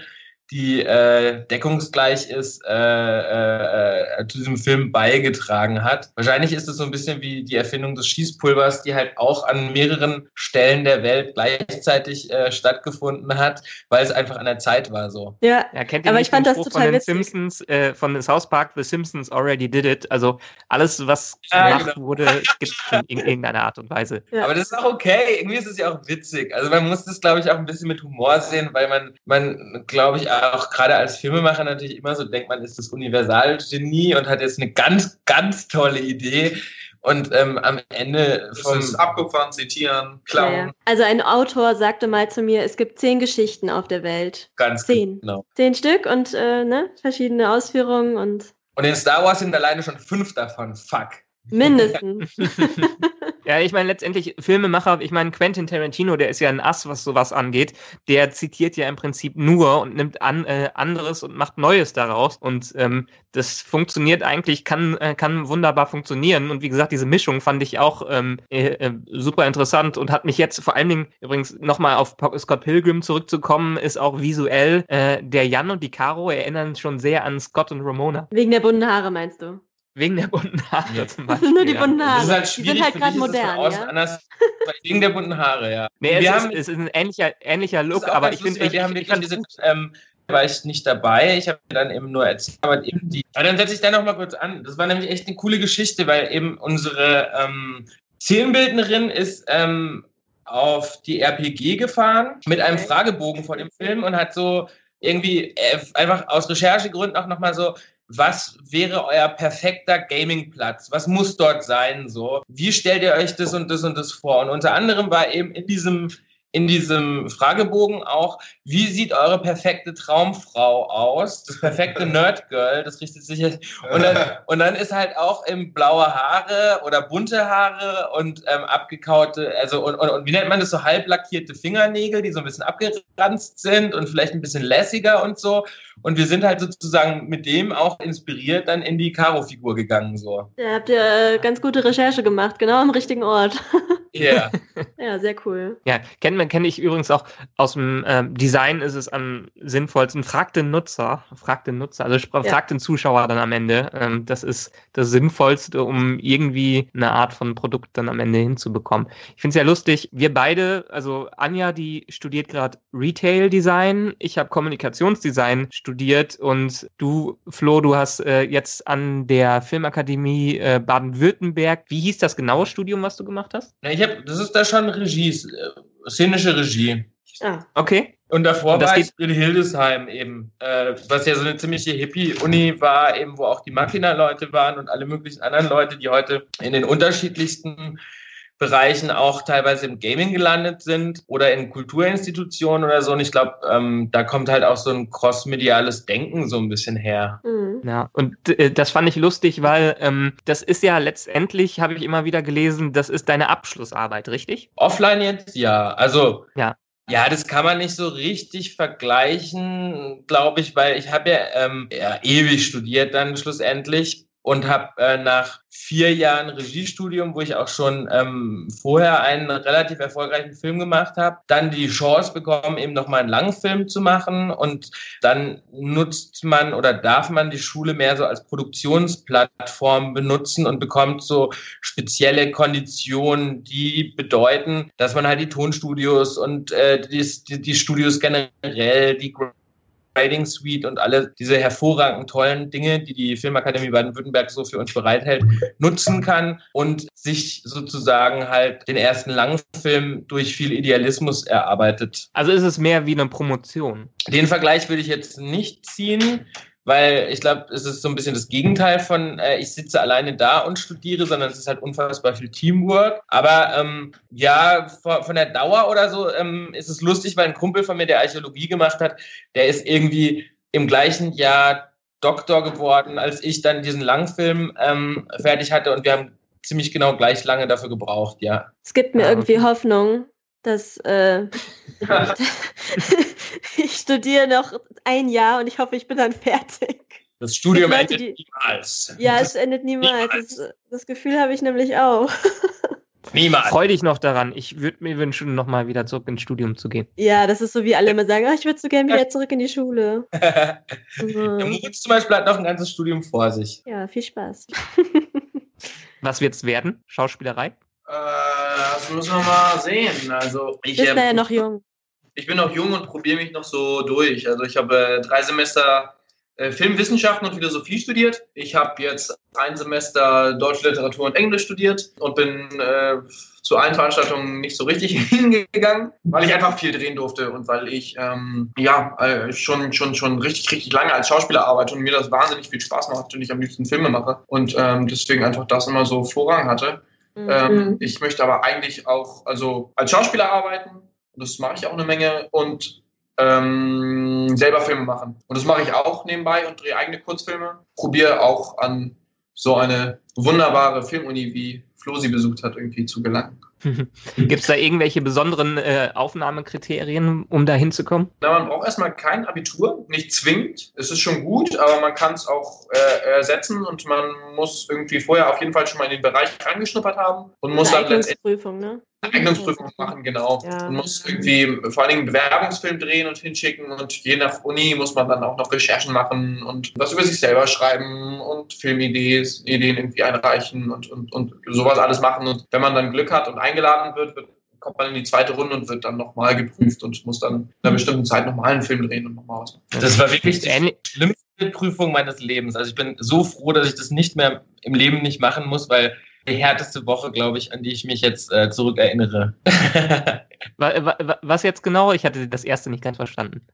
die äh, deckungsgleich ist, äh, äh, äh, zu diesem Film beigetragen hat. Wahrscheinlich ist es so ein bisschen wie die Erfindung des Schießpulvers, die halt auch an mehreren Stellen der Welt gleichzeitig äh, stattgefunden hat, weil es einfach an der Zeit war so. Ja, ja kennt ihr aber ich fand das total von den Simpsons, äh, von South Park, The Simpsons already did it. Also alles, was ja, gemacht genau. wurde, gibt es in irgendeiner Art und Weise. Ja. Aber das ist auch okay. Irgendwie ist es ja auch witzig. Also man muss das, glaube ich, auch ein bisschen mit Humor sehen, weil man, man glaube ich, auch gerade als Filmemacher natürlich immer so denkt, man ist das Universalgenie und hat jetzt eine ganz, ganz tolle Idee. Und ähm, am Ende vom das ist abgefahren, zitieren, klauen. Ja, ja. Also ein Autor sagte mal zu mir, es gibt zehn Geschichten auf der Welt. Ganz zehn. Genau. Zehn Stück und äh, ne, verschiedene Ausführungen und. Und in Star Wars sind alleine schon fünf davon. Fuck. Mindestens. ja, ich meine, letztendlich Filmemacher, ich meine, Quentin Tarantino, der ist ja ein Ass, was sowas angeht. Der zitiert ja im Prinzip nur und nimmt an, äh, anderes und macht Neues daraus. Und ähm, das funktioniert eigentlich, kann, äh, kann wunderbar funktionieren. Und wie gesagt, diese Mischung fand ich auch ähm, äh, äh super interessant und hat mich jetzt vor allen Dingen übrigens nochmal auf Scott Pilgrim zurückzukommen, ist auch visuell. Äh, der Jan und die Caro erinnern schon sehr an Scott und Ramona. Wegen der bunten Haare, meinst du? Wegen der bunten Haare ja. zum Beispiel. Nur die bunten Haare. Das ist halt schwierig, die sind halt gerade modern. Ja? Anders, wegen der bunten Haare, ja. Nee, es, ist, es ist ein ähnlicher, ähnlicher Look, aber ich finde. Wir haben wirklich diese. Ähm, war ich nicht dabei. Ich habe dann eben nur erzählt, aber eben die. Aber dann setze ich da noch mal kurz an. Das war nämlich echt eine coole Geschichte, weil eben unsere ähm, Szenenbildnerin ist ähm, auf die RPG gefahren mit einem Fragebogen vor dem Film und hat so irgendwie äh, einfach aus Recherchegründen auch nochmal so was wäre euer perfekter Gamingplatz? Was muss dort sein? So, wie stellt ihr euch das und das und das vor? Und unter anderem war eben in diesem in diesem Fragebogen auch, wie sieht eure perfekte Traumfrau aus? Das perfekte Nerdgirl, das richtet sich jetzt. Und dann, und dann ist halt auch im blaue Haare oder bunte Haare und ähm, abgekaute, also und, und, und wie nennt man das so halb lackierte Fingernägel, die so ein bisschen abgeranzt sind und vielleicht ein bisschen lässiger und so. Und wir sind halt sozusagen mit dem auch inspiriert dann in die Karo-Figur gegangen. So. Ja, habt ihr äh, ganz gute Recherche gemacht, genau am richtigen Ort. Ja. ja, sehr cool. Ja, kennt man, kenne ich übrigens auch aus dem ähm, Design ist es am sinnvollsten. Frag den Nutzer, frag den Nutzer, also frag ja. den Zuschauer dann am Ende. Ähm, das ist das Sinnvollste, um irgendwie eine Art von Produkt dann am Ende hinzubekommen. Ich finde es ja lustig, wir beide, also Anja, die studiert gerade Retail Design, ich habe Kommunikationsdesign studiert und du, Flo, du hast äh, jetzt an der Filmakademie äh, Baden-Württemberg, wie hieß das genaue Studium, was du gemacht hast? Na, ich habe, das ist da schon Regie, äh, szenische Regie. Ah. Okay. Und davor und war ich in Hildesheim eben, äh, was ja so eine ziemliche Hippie-Uni war, eben wo auch die Machina-Leute waren und alle möglichen anderen Leute, die heute in den unterschiedlichsten Bereichen auch teilweise im Gaming gelandet sind oder in Kulturinstitutionen oder so. Und ich glaube, ähm, da kommt halt auch so ein crossmediales Denken so ein bisschen her. Mhm. Ja, und äh, das fand ich lustig, weil ähm, das ist ja letztendlich, habe ich immer wieder gelesen, das ist deine Abschlussarbeit, richtig? Offline jetzt, ja. Also ja. Ja, das kann man nicht so richtig vergleichen, glaube ich, weil ich habe ja, ähm, ja ewig studiert dann schlussendlich und habe äh, nach vier Jahren Regiestudium, wo ich auch schon ähm, vorher einen relativ erfolgreichen Film gemacht habe, dann die Chance bekommen, eben nochmal einen Langfilm zu machen. Und dann nutzt man oder darf man die Schule mehr so als Produktionsplattform benutzen und bekommt so spezielle Konditionen, die bedeuten, dass man halt die Tonstudios und äh, die, die, die Studios generell, die Trading Suite und alle diese hervorragenden, tollen Dinge, die die Filmakademie Baden-Württemberg so für uns bereithält, nutzen kann und sich sozusagen halt den ersten Langfilm durch viel Idealismus erarbeitet. Also ist es mehr wie eine Promotion? Den Vergleich würde ich jetzt nicht ziehen weil ich glaube, es ist so ein bisschen das Gegenteil von, äh, ich sitze alleine da und studiere, sondern es ist halt unfassbar viel Teamwork. Aber ähm, ja, von der Dauer oder so ähm, ist es lustig, weil ein Kumpel von mir, der Archäologie gemacht hat, der ist irgendwie im gleichen Jahr Doktor geworden, als ich dann diesen Langfilm ähm, fertig hatte und wir haben ziemlich genau gleich lange dafür gebraucht, ja. Es gibt mir irgendwie Hoffnung, dass äh, ich studiere noch ein Jahr und ich hoffe, ich bin dann fertig. Das Studium Leute, endet die, niemals. Ja, es endet niemals. niemals. Das, das Gefühl habe ich nämlich auch. Niemals. Freu dich noch daran. Ich würde mir wünschen, nochmal wieder zurück ins Studium zu gehen. Ja, das ist so, wie alle immer sagen, oh, ich würde so gerne wieder zurück in die Schule. so. Der Moritz zum Beispiel hat noch ein ganzes Studium vor sich. Ja, viel Spaß. Was wird es werden? Schauspielerei? Äh, das müssen wir mal sehen. Also, ich bin äh, ja noch jung. Ich bin noch jung und probiere mich noch so durch. Also ich habe äh, drei Semester äh, Filmwissenschaften und Philosophie studiert. Ich habe jetzt ein Semester Deutsche Literatur und Englisch studiert und bin äh, zu allen Veranstaltungen nicht so richtig hingegangen, weil ich einfach viel drehen durfte und weil ich ähm, ja äh, schon schon schon richtig richtig lange als Schauspieler arbeite und mir das wahnsinnig viel Spaß macht und ich am liebsten Filme mache und ähm, deswegen einfach das immer so Vorrang hatte. Mhm. Ähm, ich möchte aber eigentlich auch also als Schauspieler arbeiten und das mache ich auch eine Menge und ähm, selber Filme machen. Und das mache ich auch nebenbei und drehe eigene Kurzfilme. Probiere auch an so eine wunderbare Filmuni wie Flo sie besucht hat, irgendwie zu gelangen. Gibt es da irgendwelche besonderen äh, Aufnahmekriterien, um da hinzukommen? Na, man braucht erstmal kein Abitur, nicht zwingend. Es ist schon gut, aber man kann es auch äh, ersetzen und man muss irgendwie vorher auf jeden Fall schon mal in den Bereich reingeschnuppert haben und muss dann letztendlich ne? Eignungsprüfung machen, genau. Ja. Und muss irgendwie vor allen Dingen einen Bewerbungsfilm drehen und hinschicken und je nach Uni muss man dann auch noch Recherchen machen und was über sich selber schreiben und Filmideen Ideen irgendwie einreichen und, und, und sowas alles machen. Und wenn man dann Glück hat und eingeladen wird, wird kommt man in die zweite Runde und wird dann nochmal geprüft und muss dann in einer bestimmten Zeit nochmal einen Film drehen und nochmal was machen. Das war wirklich die schlimmste Prüfung meines Lebens. Also ich bin so froh, dass ich das nicht mehr im Leben nicht machen muss, weil die härteste Woche, glaube ich, an die ich mich jetzt äh, zurückerinnere. Was jetzt genau? Ich hatte das erste nicht ganz verstanden.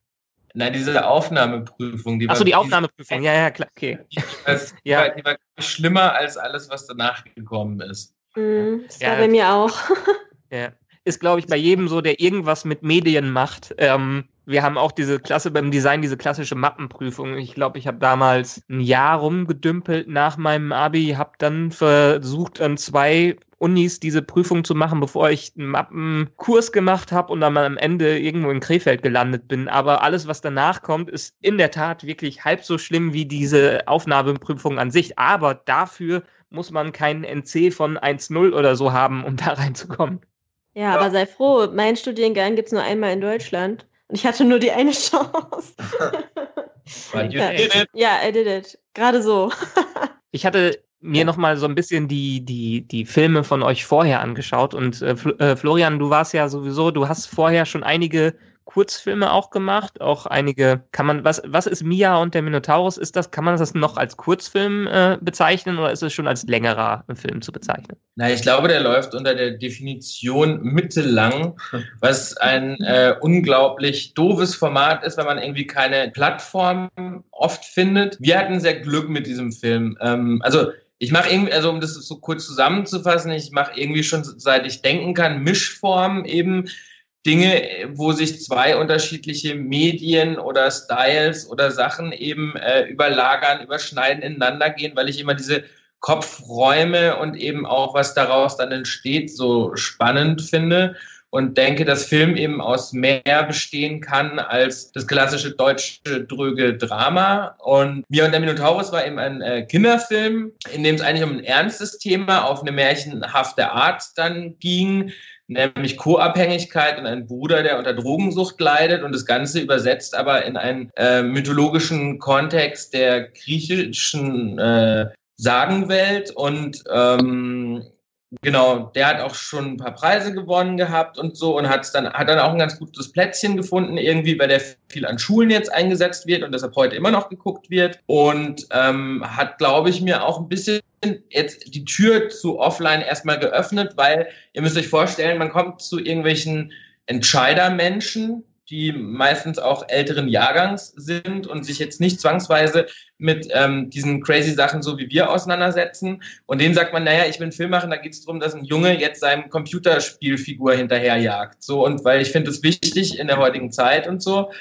Nein, diese Aufnahmeprüfung. Die Achso, die Aufnahmeprüfung, ja, ja, klar, okay. Die, das, ja. Die, war, die war schlimmer als alles, was danach gekommen ist. Mm, das ja. war bei mir auch. ja. Ist, glaube ich, bei jedem so, der irgendwas mit Medien macht. Ähm, wir haben auch diese Klasse beim Design, diese klassische Mappenprüfung. Ich glaube, ich habe damals ein Jahr rumgedümpelt nach meinem Abi, habe dann versucht, an zwei Unis diese Prüfung zu machen, bevor ich einen Mappenkurs gemacht habe und dann am Ende irgendwo in Krefeld gelandet bin. Aber alles, was danach kommt, ist in der Tat wirklich halb so schlimm wie diese Aufnahmeprüfung an sich. Aber dafür muss man keinen NC von 1.0 oder so haben, um da reinzukommen. Ja, aber sei froh, mein Studiengang gibt es nur einmal in Deutschland. Und ich hatte nur die eine Chance. But you did it. Ja, I did it. Gerade so. ich hatte mir noch mal so ein bisschen die, die, die Filme von euch vorher angeschaut. Und äh, äh Florian, du warst ja sowieso, du hast vorher schon einige Kurzfilme auch gemacht, auch einige, kann man, was, was ist Mia und der Minotaurus? Ist das, kann man das noch als Kurzfilm äh, bezeichnen oder ist es schon als längerer Film zu bezeichnen? Na, ich glaube, der läuft unter der Definition mittellang, was ein äh, unglaublich doofes Format ist, weil man irgendwie keine Plattform oft findet. Wir hatten sehr Glück mit diesem Film. Ähm, also ich mache irgendwie, also um das so kurz zusammenzufassen, ich mache irgendwie schon seit ich denken kann Mischformen eben Dinge, wo sich zwei unterschiedliche Medien oder Styles oder Sachen eben äh, überlagern, überschneiden, ineinander gehen, weil ich immer diese Kopfräume und eben auch, was daraus dann entsteht, so spannend finde und denke, dass Film eben aus mehr bestehen kann als das klassische deutsche dröge Drama. Und Mia und der Minotaurus war eben ein äh, Kinderfilm, in dem es eigentlich um ein ernstes Thema auf eine märchenhafte Art dann ging, nämlich Co-Abhängigkeit und ein Bruder, der unter Drogensucht leidet und das Ganze übersetzt aber in einen äh, mythologischen Kontext der griechischen äh, Sagenwelt und ähm, Genau, der hat auch schon ein paar Preise gewonnen gehabt und so und hat dann, hat dann auch ein ganz gutes Plätzchen gefunden, irgendwie, weil der viel an Schulen jetzt eingesetzt wird und deshalb heute immer noch geguckt wird. Und ähm, hat, glaube ich, mir auch ein bisschen jetzt die Tür zu offline erstmal geöffnet, weil ihr müsst euch vorstellen, man kommt zu irgendwelchen Entscheidermenschen, die meistens auch älteren Jahrgangs sind und sich jetzt nicht zwangsweise mit ähm, diesen crazy Sachen so wie wir auseinandersetzen. Und denen sagt man, naja, ich bin Filmmacher, da geht es darum, dass ein Junge jetzt seinem Computerspielfigur hinterherjagt. So, und weil ich finde es wichtig in der heutigen Zeit und so.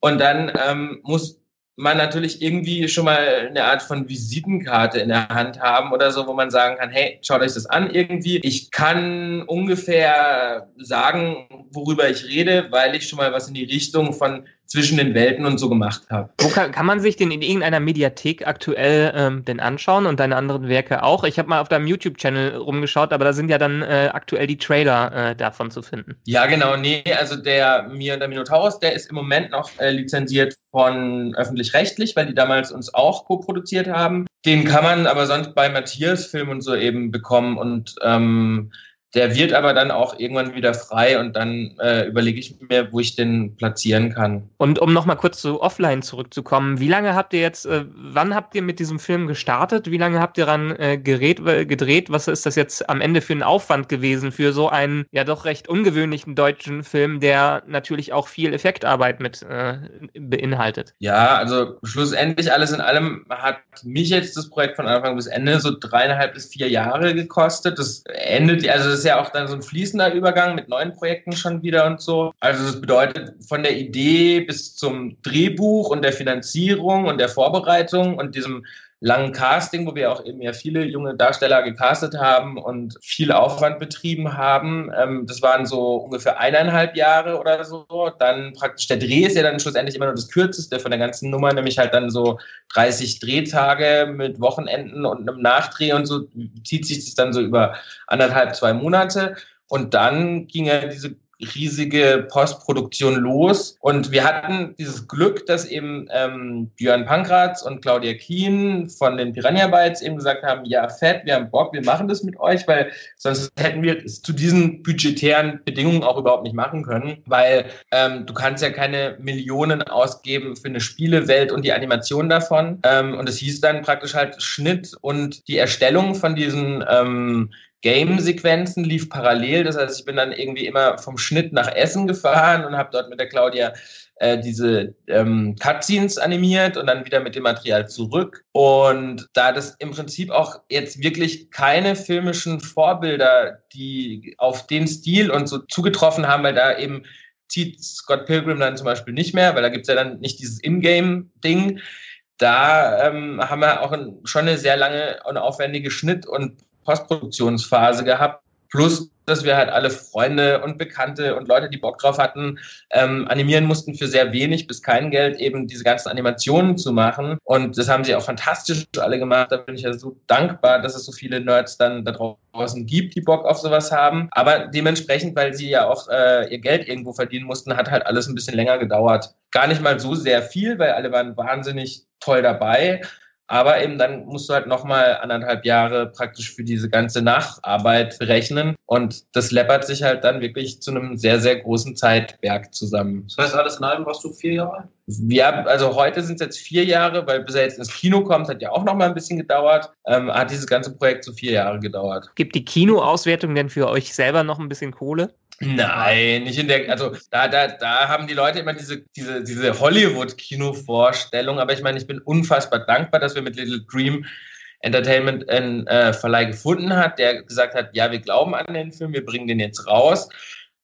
Und dann ähm, muss man natürlich irgendwie schon mal eine Art von Visitenkarte in der Hand haben oder so, wo man sagen kann, hey, schaut euch das an irgendwie. Ich kann ungefähr sagen, worüber ich rede, weil ich schon mal was in die Richtung von zwischen den Welten und so gemacht habe. Wo kann, kann man sich den in irgendeiner Mediathek aktuell ähm, denn anschauen und deine anderen Werke auch? Ich habe mal auf deinem YouTube-Channel rumgeschaut, aber da sind ja dann äh, aktuell die Trailer äh, davon zu finden. Ja, genau. Nee, also der Mir und der Minotaurus, der ist im Moment noch äh, lizenziert von öffentlich-rechtlich, weil die damals uns auch co-produziert haben. Den kann man aber sonst bei Matthias Film und so eben bekommen und ähm, der wird aber dann auch irgendwann wieder frei und dann äh, überlege ich mir, wo ich den platzieren kann. Und um nochmal kurz zu Offline zurückzukommen, wie lange habt ihr jetzt, äh, wann habt ihr mit diesem Film gestartet? Wie lange habt ihr dann äh, gerät, äh, gedreht? Was ist das jetzt am Ende für ein Aufwand gewesen für so einen ja doch recht ungewöhnlichen deutschen Film, der natürlich auch viel Effektarbeit mit äh, beinhaltet? Ja, also schlussendlich alles in allem hat mich jetzt das Projekt von Anfang bis Ende so dreieinhalb bis vier Jahre gekostet. Das endet, also das ist ja auch dann so ein fließender Übergang mit neuen Projekten schon wieder und so. Also das bedeutet von der Idee bis zum Drehbuch und der Finanzierung und der Vorbereitung und diesem langen Casting, wo wir auch eben ja viele junge Darsteller gecastet haben und viel Aufwand betrieben haben. Ähm, das waren so ungefähr eineinhalb Jahre oder so. Dann praktisch der Dreh ist ja dann schlussendlich immer nur das kürzeste von der ganzen Nummer, nämlich halt dann so 30 Drehtage mit Wochenenden und einem Nachdreh und so zieht sich das dann so über anderthalb, zwei Monate. Und dann ging ja diese riesige Postproduktion los. Und wir hatten dieses Glück, dass eben ähm, Björn Pankratz und Claudia Kien von den Piranha Bytes eben gesagt haben, ja, fett, wir haben Bock, wir machen das mit euch, weil sonst hätten wir es zu diesen budgetären Bedingungen auch überhaupt nicht machen können, weil ähm, du kannst ja keine Millionen ausgeben für eine Spielewelt und die Animation davon. Ähm, und es hieß dann praktisch halt Schnitt und die Erstellung von diesen ähm, Game-Sequenzen lief parallel. Das heißt, ich bin dann irgendwie immer vom Schnitt nach Essen gefahren und habe dort mit der Claudia äh, diese ähm, Cutscenes animiert und dann wieder mit dem Material zurück. Und da das im Prinzip auch jetzt wirklich keine filmischen Vorbilder, die auf den Stil und so zugetroffen haben, weil da eben zieht Scott Pilgrim dann zum Beispiel nicht mehr, weil da gibt's ja dann nicht dieses Ingame-Ding. Da ähm, haben wir auch ein, schon eine sehr lange und aufwendige Schnitt- und Postproduktionsphase gehabt. Plus, dass wir halt alle Freunde und Bekannte und Leute, die Bock drauf hatten, ähm, animieren mussten für sehr wenig bis kein Geld, eben diese ganzen Animationen zu machen. Und das haben sie auch fantastisch alle gemacht. Da bin ich ja so dankbar, dass es so viele Nerds dann da draußen gibt, die Bock auf sowas haben. Aber dementsprechend, weil sie ja auch äh, ihr Geld irgendwo verdienen mussten, hat halt alles ein bisschen länger gedauert. Gar nicht mal so sehr viel, weil alle waren wahnsinnig toll dabei. Aber eben dann musst du halt nochmal anderthalb Jahre praktisch für diese ganze Nacharbeit berechnen. Und das läppert sich halt dann wirklich zu einem sehr, sehr großen Zeitberg zusammen. Das heißt, alles in allem warst du vier Jahre? Ja, also heute sind es jetzt vier Jahre, weil bis er jetzt ins Kino kommt, hat ja auch noch mal ein bisschen gedauert. Ähm, hat dieses ganze Projekt so vier Jahre gedauert. Gibt die Kinoauswertung denn für euch selber noch ein bisschen Kohle? Nein, nicht in der, also da, da, da haben die Leute immer diese, diese, diese Hollywood-Kino-Vorstellung, aber ich meine, ich bin unfassbar dankbar, dass wir mit Little Dream Entertainment einen äh, Verleih gefunden hat, der gesagt hat, ja, wir glauben an den Film, wir bringen den jetzt raus.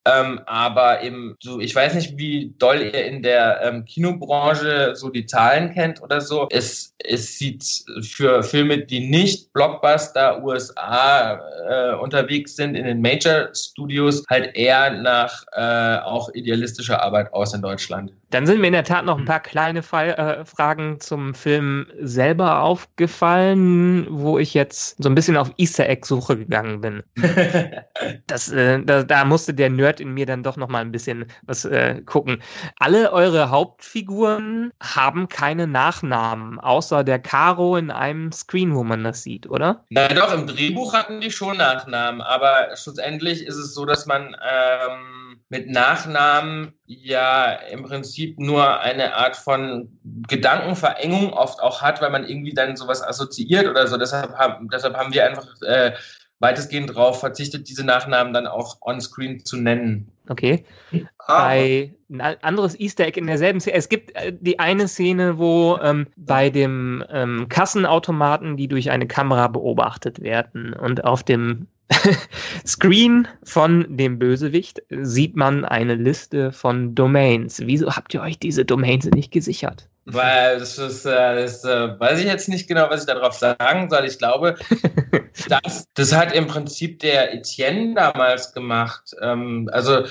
Ähm, aber eben so, ich weiß nicht, wie doll ihr in der ähm, Kinobranche so die Zahlen kennt oder so. Es, es sieht für Filme, die nicht Blockbuster USA äh, unterwegs sind in den Major Studios, halt eher nach äh, auch idealistischer Arbeit aus in Deutschland. Dann sind mir in der Tat noch ein paar kleine Fall, äh, Fragen zum Film selber aufgefallen, wo ich jetzt so ein bisschen auf Easter Egg-Suche gegangen bin. das, äh, da, da musste der Nerd in mir dann doch noch mal ein bisschen was äh, gucken. Alle eure Hauptfiguren haben keine Nachnamen, außer der Caro in einem Screen, wo man das sieht, oder? Na doch, im Drehbuch hatten die schon Nachnamen, aber schlussendlich ist es so, dass man ähm, mit Nachnamen ja im Prinzip nur eine Art von Gedankenverengung oft auch hat, weil man irgendwie dann sowas assoziiert oder so. Deshalb haben, deshalb haben wir einfach äh, weitestgehend darauf verzichtet, diese Nachnamen dann auch on-screen zu nennen. Okay. Ah. Bei ein anderes Easter Egg in derselben Szene. Es gibt äh, die eine Szene, wo ähm, bei dem ähm, Kassenautomaten, die durch eine Kamera beobachtet werden und auf dem Screen von dem Bösewicht sieht man eine Liste von Domains. Wieso habt ihr euch diese Domains nicht gesichert? Weil das ist, äh, das äh, weiß ich jetzt nicht genau, was ich darauf sagen soll. Ich glaube, das, das hat im Prinzip der Etienne damals gemacht. Ähm, also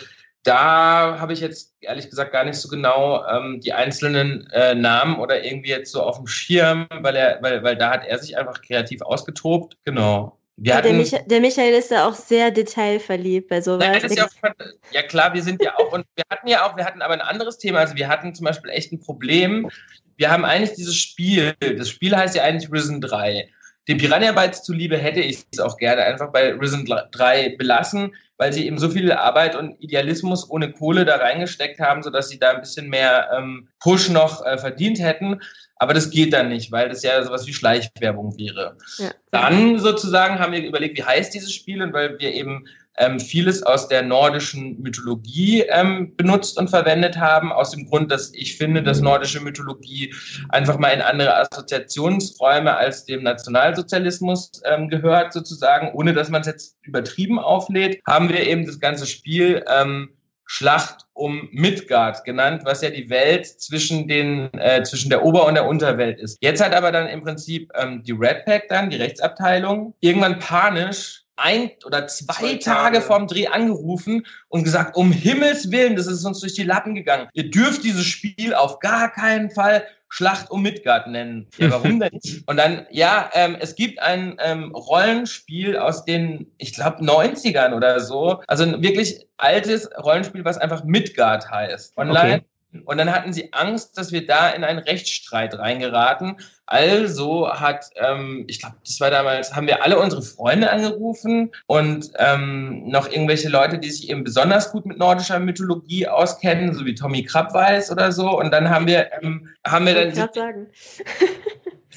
da habe ich jetzt ehrlich gesagt gar nicht so genau ähm, die einzelnen äh, Namen oder irgendwie jetzt so auf dem Schirm, weil er, weil, weil da hat er sich einfach kreativ ausgetobt. Genau. Hatten, der, Mich der, Michael ist ja auch sehr detailverliebt bei sowas. Ja, ja, auch, ja, klar, wir sind ja auch, und wir hatten ja auch, wir hatten aber ein anderes Thema. Also wir hatten zum Beispiel echt ein Problem. Wir haben eigentlich dieses Spiel, das Spiel heißt ja eigentlich Risen 3. Dem Piranha Bytes zuliebe hätte ich es auch gerne einfach bei Risen 3 belassen, weil sie eben so viel Arbeit und Idealismus ohne Kohle da reingesteckt haben, sodass sie da ein bisschen mehr ähm, Push noch äh, verdient hätten. Aber das geht dann nicht, weil das ja sowas wie Schleichwerbung wäre. Ja. Dann sozusagen haben wir überlegt, wie heißt dieses Spiel und weil wir eben ähm, vieles aus der nordischen Mythologie ähm, benutzt und verwendet haben, aus dem Grund, dass ich finde, dass nordische Mythologie einfach mal in andere Assoziationsräume als dem Nationalsozialismus ähm, gehört, sozusagen, ohne dass man es jetzt übertrieben auflädt, haben wir eben das ganze Spiel ähm, Schlacht um Midgard genannt, was ja die Welt zwischen den äh, zwischen der Ober- und der Unterwelt ist. Jetzt hat aber dann im Prinzip ähm, die Red Pack dann die Rechtsabteilung irgendwann panisch ein oder zwei, zwei Tage. Tage vorm Dreh angerufen und gesagt, um Himmels Willen, das ist uns durch die Lappen gegangen. Ihr dürft dieses Spiel auf gar keinen Fall Schlacht um Midgard nennen. Ja, warum denn nicht? Und dann, ja, ähm, es gibt ein ähm, Rollenspiel aus den, ich glaube, 90ern oder so. Also ein wirklich altes Rollenspiel, was einfach Midgard heißt. Online. Okay. Und dann hatten sie Angst, dass wir da in einen Rechtsstreit reingeraten. Also hat, ähm, ich glaube, das war damals, haben wir alle unsere Freunde angerufen und ähm, noch irgendwelche Leute, die sich eben besonders gut mit nordischer Mythologie auskennen, so wie Tommy Krabweis oder so. Und dann haben wir, ähm, haben wir dann. Ich sagen.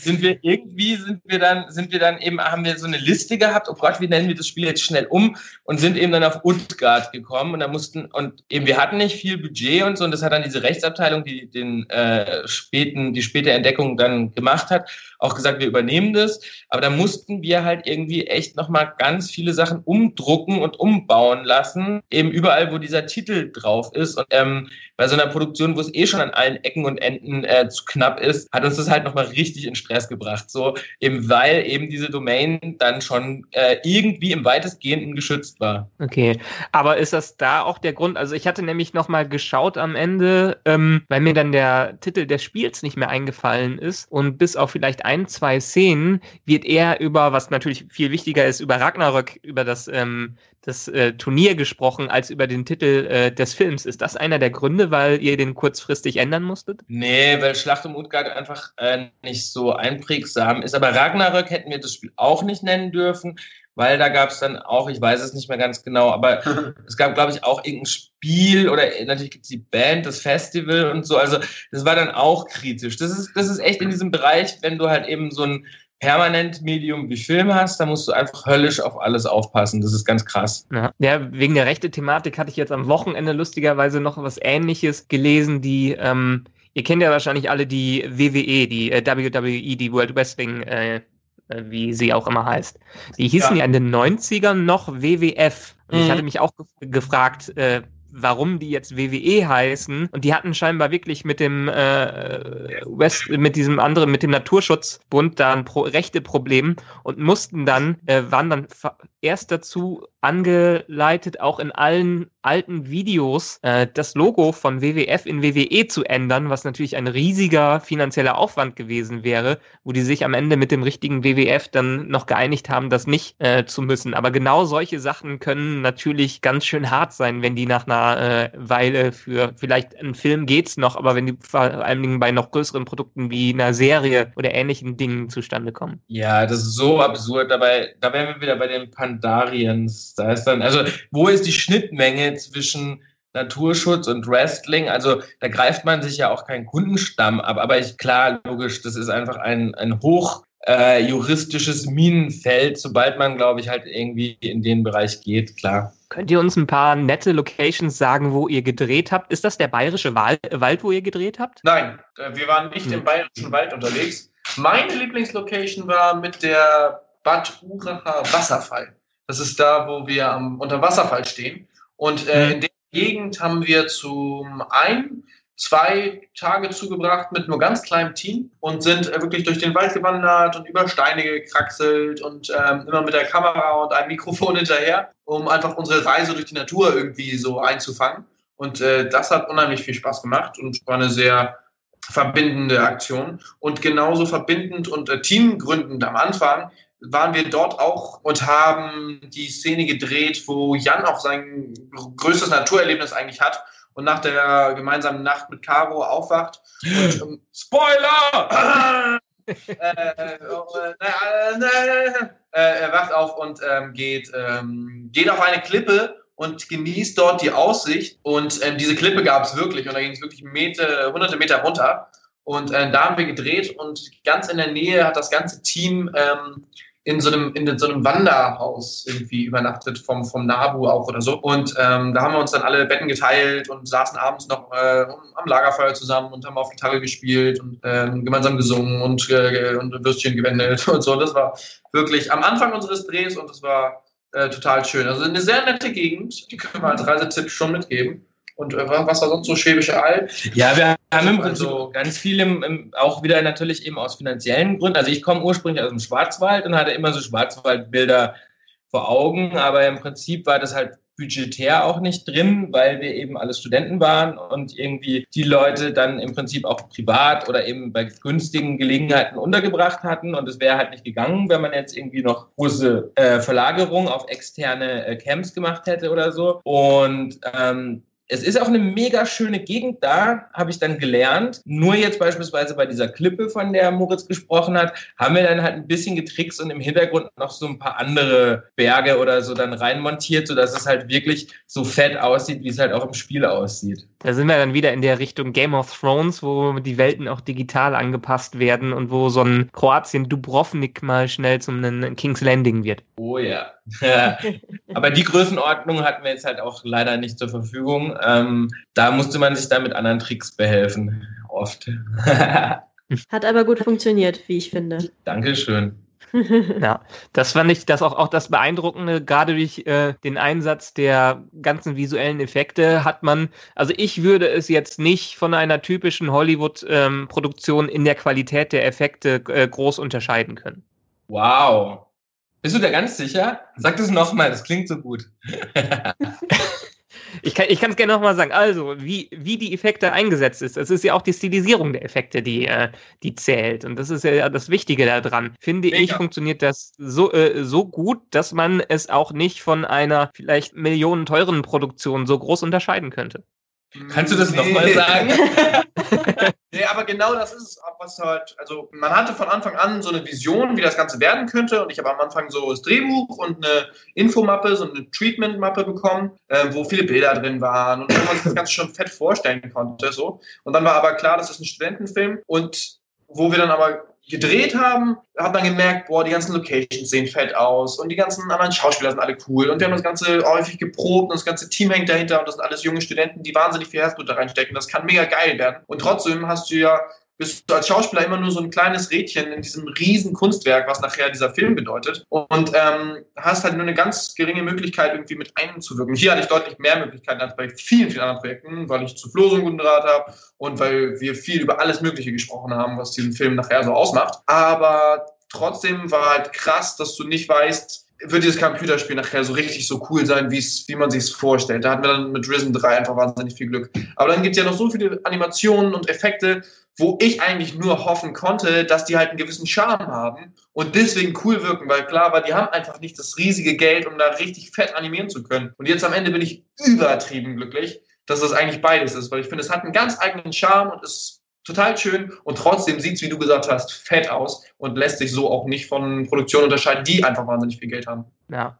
Sind wir irgendwie, sind wir dann, sind wir dann eben, haben wir so eine Liste gehabt, oh Gott, wie nennen wir das Spiel jetzt schnell um? Und sind eben dann auf Utgard gekommen und da mussten, und eben wir hatten nicht viel Budget und so und das hat dann diese Rechtsabteilung, die den äh, späten, die späte Entdeckung dann gemacht hat, auch gesagt, wir übernehmen das, aber da mussten wir halt irgendwie echt nochmal ganz viele Sachen umdrucken und umbauen lassen, eben überall, wo dieser Titel drauf ist. Und ähm, bei so einer Produktion, wo es eh schon an allen Ecken und Enden äh, zu knapp ist, hat uns das halt nochmal richtig in Stress gebracht. So, eben weil eben diese Domain dann schon äh, irgendwie im weitestgehenden geschützt war. Okay, aber ist das da auch der Grund? Also ich hatte nämlich nochmal geschaut am Ende, ähm, weil mir dann der Titel des Spiels nicht mehr eingefallen ist und bis auf vielleicht ein, zwei Szenen wird er über, was natürlich viel wichtiger ist, über Ragnarök, über das ähm, das äh, Turnier gesprochen als über den Titel äh, des Films. Ist das einer der Gründe, weil ihr den kurzfristig ändern musstet? Nee, weil Schlacht um Utgard einfach äh, nicht so einprägsam ist. Aber Ragnarök hätten wir das Spiel auch nicht nennen dürfen, weil da gab es dann auch, ich weiß es nicht mehr ganz genau, aber es gab, glaube ich, auch irgendein Spiel oder natürlich gibt es die Band, das Festival und so. Also das war dann auch kritisch. Das ist, das ist echt in diesem Bereich, wenn du halt eben so ein permanent Medium wie Film hast, da musst du einfach höllisch auf alles aufpassen. Das ist ganz krass. Ja, ja wegen der rechte Thematik hatte ich jetzt am Wochenende lustigerweise noch was Ähnliches gelesen, die ähm, Ihr kennt ja wahrscheinlich alle die WWE, die äh, WWE, die World Wrestling, äh, äh, wie sie auch immer heißt. Die hießen ja, ja in den 90ern noch WWF. Und mhm. ich hatte mich auch ge gefragt, äh, warum die jetzt WWE heißen. Und die hatten scheinbar wirklich mit dem äh, West, mit diesem anderen, mit dem Naturschutzbund da ein Pro rechte Problem und mussten dann, äh, waren dann erst dazu angeleitet, auch in allen alten Videos äh, das Logo von WWF in WWE zu ändern, was natürlich ein riesiger finanzieller Aufwand gewesen wäre, wo die sich am Ende mit dem richtigen WWF dann noch geeinigt haben, das nicht äh, zu müssen. Aber genau solche Sachen können natürlich ganz schön hart sein, wenn die nach einer äh, Weile für vielleicht einen Film geht's noch, aber wenn die vor allen Dingen bei noch größeren Produkten wie einer Serie oder ähnlichen Dingen zustande kommen. Ja, das ist so absurd. Dabei, da wären wir wieder bei den Pandariens. Da ist dann, also wo ist die Schnittmenge zwischen Naturschutz und Wrestling. Also da greift man sich ja auch keinen Kundenstamm ab. Aber ich, klar, logisch, das ist einfach ein, ein hoch äh, juristisches Minenfeld, sobald man, glaube ich, halt irgendwie in den Bereich geht, klar. Könnt ihr uns ein paar nette Locations sagen, wo ihr gedreht habt? Ist das der bayerische Wald, wo ihr gedreht habt? Nein, äh, wir waren nicht hm. im bayerischen Wald unterwegs. Meine Lieblingslocation war mit der Bad Uracher Wasserfall. Das ist da, wo wir am, unter Wasserfall stehen. Und äh, hm. in der Gegend haben wir zum einen zwei Tage zugebracht mit nur ganz kleinem Team und sind äh, wirklich durch den Wald gewandert und über Steine gekraxelt und ähm, immer mit der Kamera und einem Mikrofon hinterher, um einfach unsere Reise durch die Natur irgendwie so einzufangen. Und äh, das hat unheimlich viel Spaß gemacht und war eine sehr verbindende Aktion. Und genauso verbindend und äh, teamgründend am Anfang waren wir dort auch und haben die Szene gedreht, wo Jan auch sein größtes Naturerlebnis eigentlich hat und nach der gemeinsamen Nacht mit Caro aufwacht und ähm, Spoiler! äh, äh, äh, er wacht auf und ähm, geht, ähm, geht auf eine Klippe und genießt dort die Aussicht. Und ähm, diese Klippe gab es wirklich und da ging es wirklich Meter, hunderte Meter runter. Und äh, da haben wir gedreht und ganz in der Nähe hat das ganze Team ähm, in so einem, in so einem Wanderhaus irgendwie übernachtet vom, vom Nabu auch oder so. Und ähm, da haben wir uns dann alle Betten geteilt und saßen abends noch äh, am Lagerfeuer zusammen und haben auf Gitarre gespielt und ähm, gemeinsam gesungen und, äh, und Würstchen gewendet und so. Das war wirklich am Anfang unseres Drehs und das war äh, total schön. Also eine sehr nette Gegend, die können wir als Reisetipp schon mitgeben. Und äh, was war sonst so Schwäbische Alb? Ja, wir haben im Prinzip also, ganz viel, im, im, auch wieder natürlich eben aus finanziellen Gründen. Also ich komme ursprünglich aus dem Schwarzwald und hatte immer so Schwarzwaldbilder vor Augen, aber im Prinzip war das halt budgetär auch nicht drin, weil wir eben alle Studenten waren und irgendwie die Leute dann im Prinzip auch privat oder eben bei günstigen Gelegenheiten untergebracht hatten. Und es wäre halt nicht gegangen, wenn man jetzt irgendwie noch große äh, Verlagerung auf externe äh, Camps gemacht hätte oder so. Und ähm, es ist auch eine mega schöne Gegend da, habe ich dann gelernt. Nur jetzt beispielsweise bei dieser Klippe, von der Moritz gesprochen hat, haben wir dann halt ein bisschen getrickst und im Hintergrund noch so ein paar andere Berge oder so dann reinmontiert, sodass es halt wirklich so fett aussieht, wie es halt auch im Spiel aussieht. Da sind wir dann wieder in der Richtung Game of Thrones, wo die Welten auch digital angepasst werden und wo so ein Kroatien-Dubrovnik mal schnell zum King's Landing wird. Oh ja. Aber die Größenordnung hatten wir jetzt halt auch leider nicht zur Verfügung. Ähm, da musste man sich dann mit anderen Tricks behelfen, oft. Hat aber gut funktioniert, wie ich finde. Dankeschön. ja, das fand ich das auch, auch das Beeindruckende, gerade durch äh, den Einsatz der ganzen visuellen Effekte hat man, also ich würde es jetzt nicht von einer typischen Hollywood-Produktion ähm, in der Qualität der Effekte äh, groß unterscheiden können. Wow. Bist du da ganz sicher? Sag das nochmal, das klingt so gut. ich kann es gerne nochmal sagen. Also, wie, wie die Effekte eingesetzt ist. Es ist ja auch die Stilisierung der Effekte, die, äh, die zählt. Und das ist ja das Wichtige daran. Finde Mega. ich, funktioniert das so, äh, so gut, dass man es auch nicht von einer vielleicht millionenteuren Produktion so groß unterscheiden könnte. Kannst du das nee. nochmal sagen? nee, aber genau das ist es, was halt, also man hatte von Anfang an so eine Vision, wie das Ganze werden könnte und ich habe am Anfang so das Drehbuch und eine Infomappe, so eine Treatment-Mappe bekommen, äh, wo viele Bilder drin waren und wo man sich das Ganze schon fett vorstellen konnte, so. Und dann war aber klar, das ist ein Studentenfilm und wo wir dann aber gedreht haben, hat man gemerkt, boah, die ganzen Locations sehen fett aus und die ganzen anderen Schauspieler sind alle cool und wir haben das Ganze häufig geprobt und das ganze Team hängt dahinter und das sind alles junge Studenten, die wahnsinnig viel Herzblut da reinstecken. Das kann mega geil werden. Und trotzdem hast du ja bist du als Schauspieler immer nur so ein kleines Rädchen in diesem riesen Kunstwerk, was nachher dieser Film bedeutet. Und ähm, hast halt nur eine ganz geringe Möglichkeit, irgendwie mit einzuwirken. Hier hatte ich deutlich mehr Möglichkeiten als bei vielen, vielen anderen Projekten, weil ich zu Flo so einen guten Draht habe und weil wir viel über alles Mögliche gesprochen haben, was diesen Film nachher so ausmacht. Aber trotzdem war halt krass, dass du nicht weißt, wird dieses Computerspiel nachher so richtig so cool sein, wie man sich es vorstellt. Da hatten wir dann mit Risen 3 einfach wahnsinnig viel Glück. Aber dann gibt es ja noch so viele Animationen und Effekte, wo ich eigentlich nur hoffen konnte, dass die halt einen gewissen Charme haben und deswegen cool wirken, weil klar war, die haben einfach nicht das riesige Geld, um da richtig fett animieren zu können. Und jetzt am Ende bin ich übertrieben glücklich, dass das eigentlich beides ist, weil ich finde, es hat einen ganz eigenen Charme und ist total schön und trotzdem sieht es, wie du gesagt hast, fett aus und lässt sich so auch nicht von Produktionen unterscheiden, die einfach wahnsinnig viel Geld haben. Ja.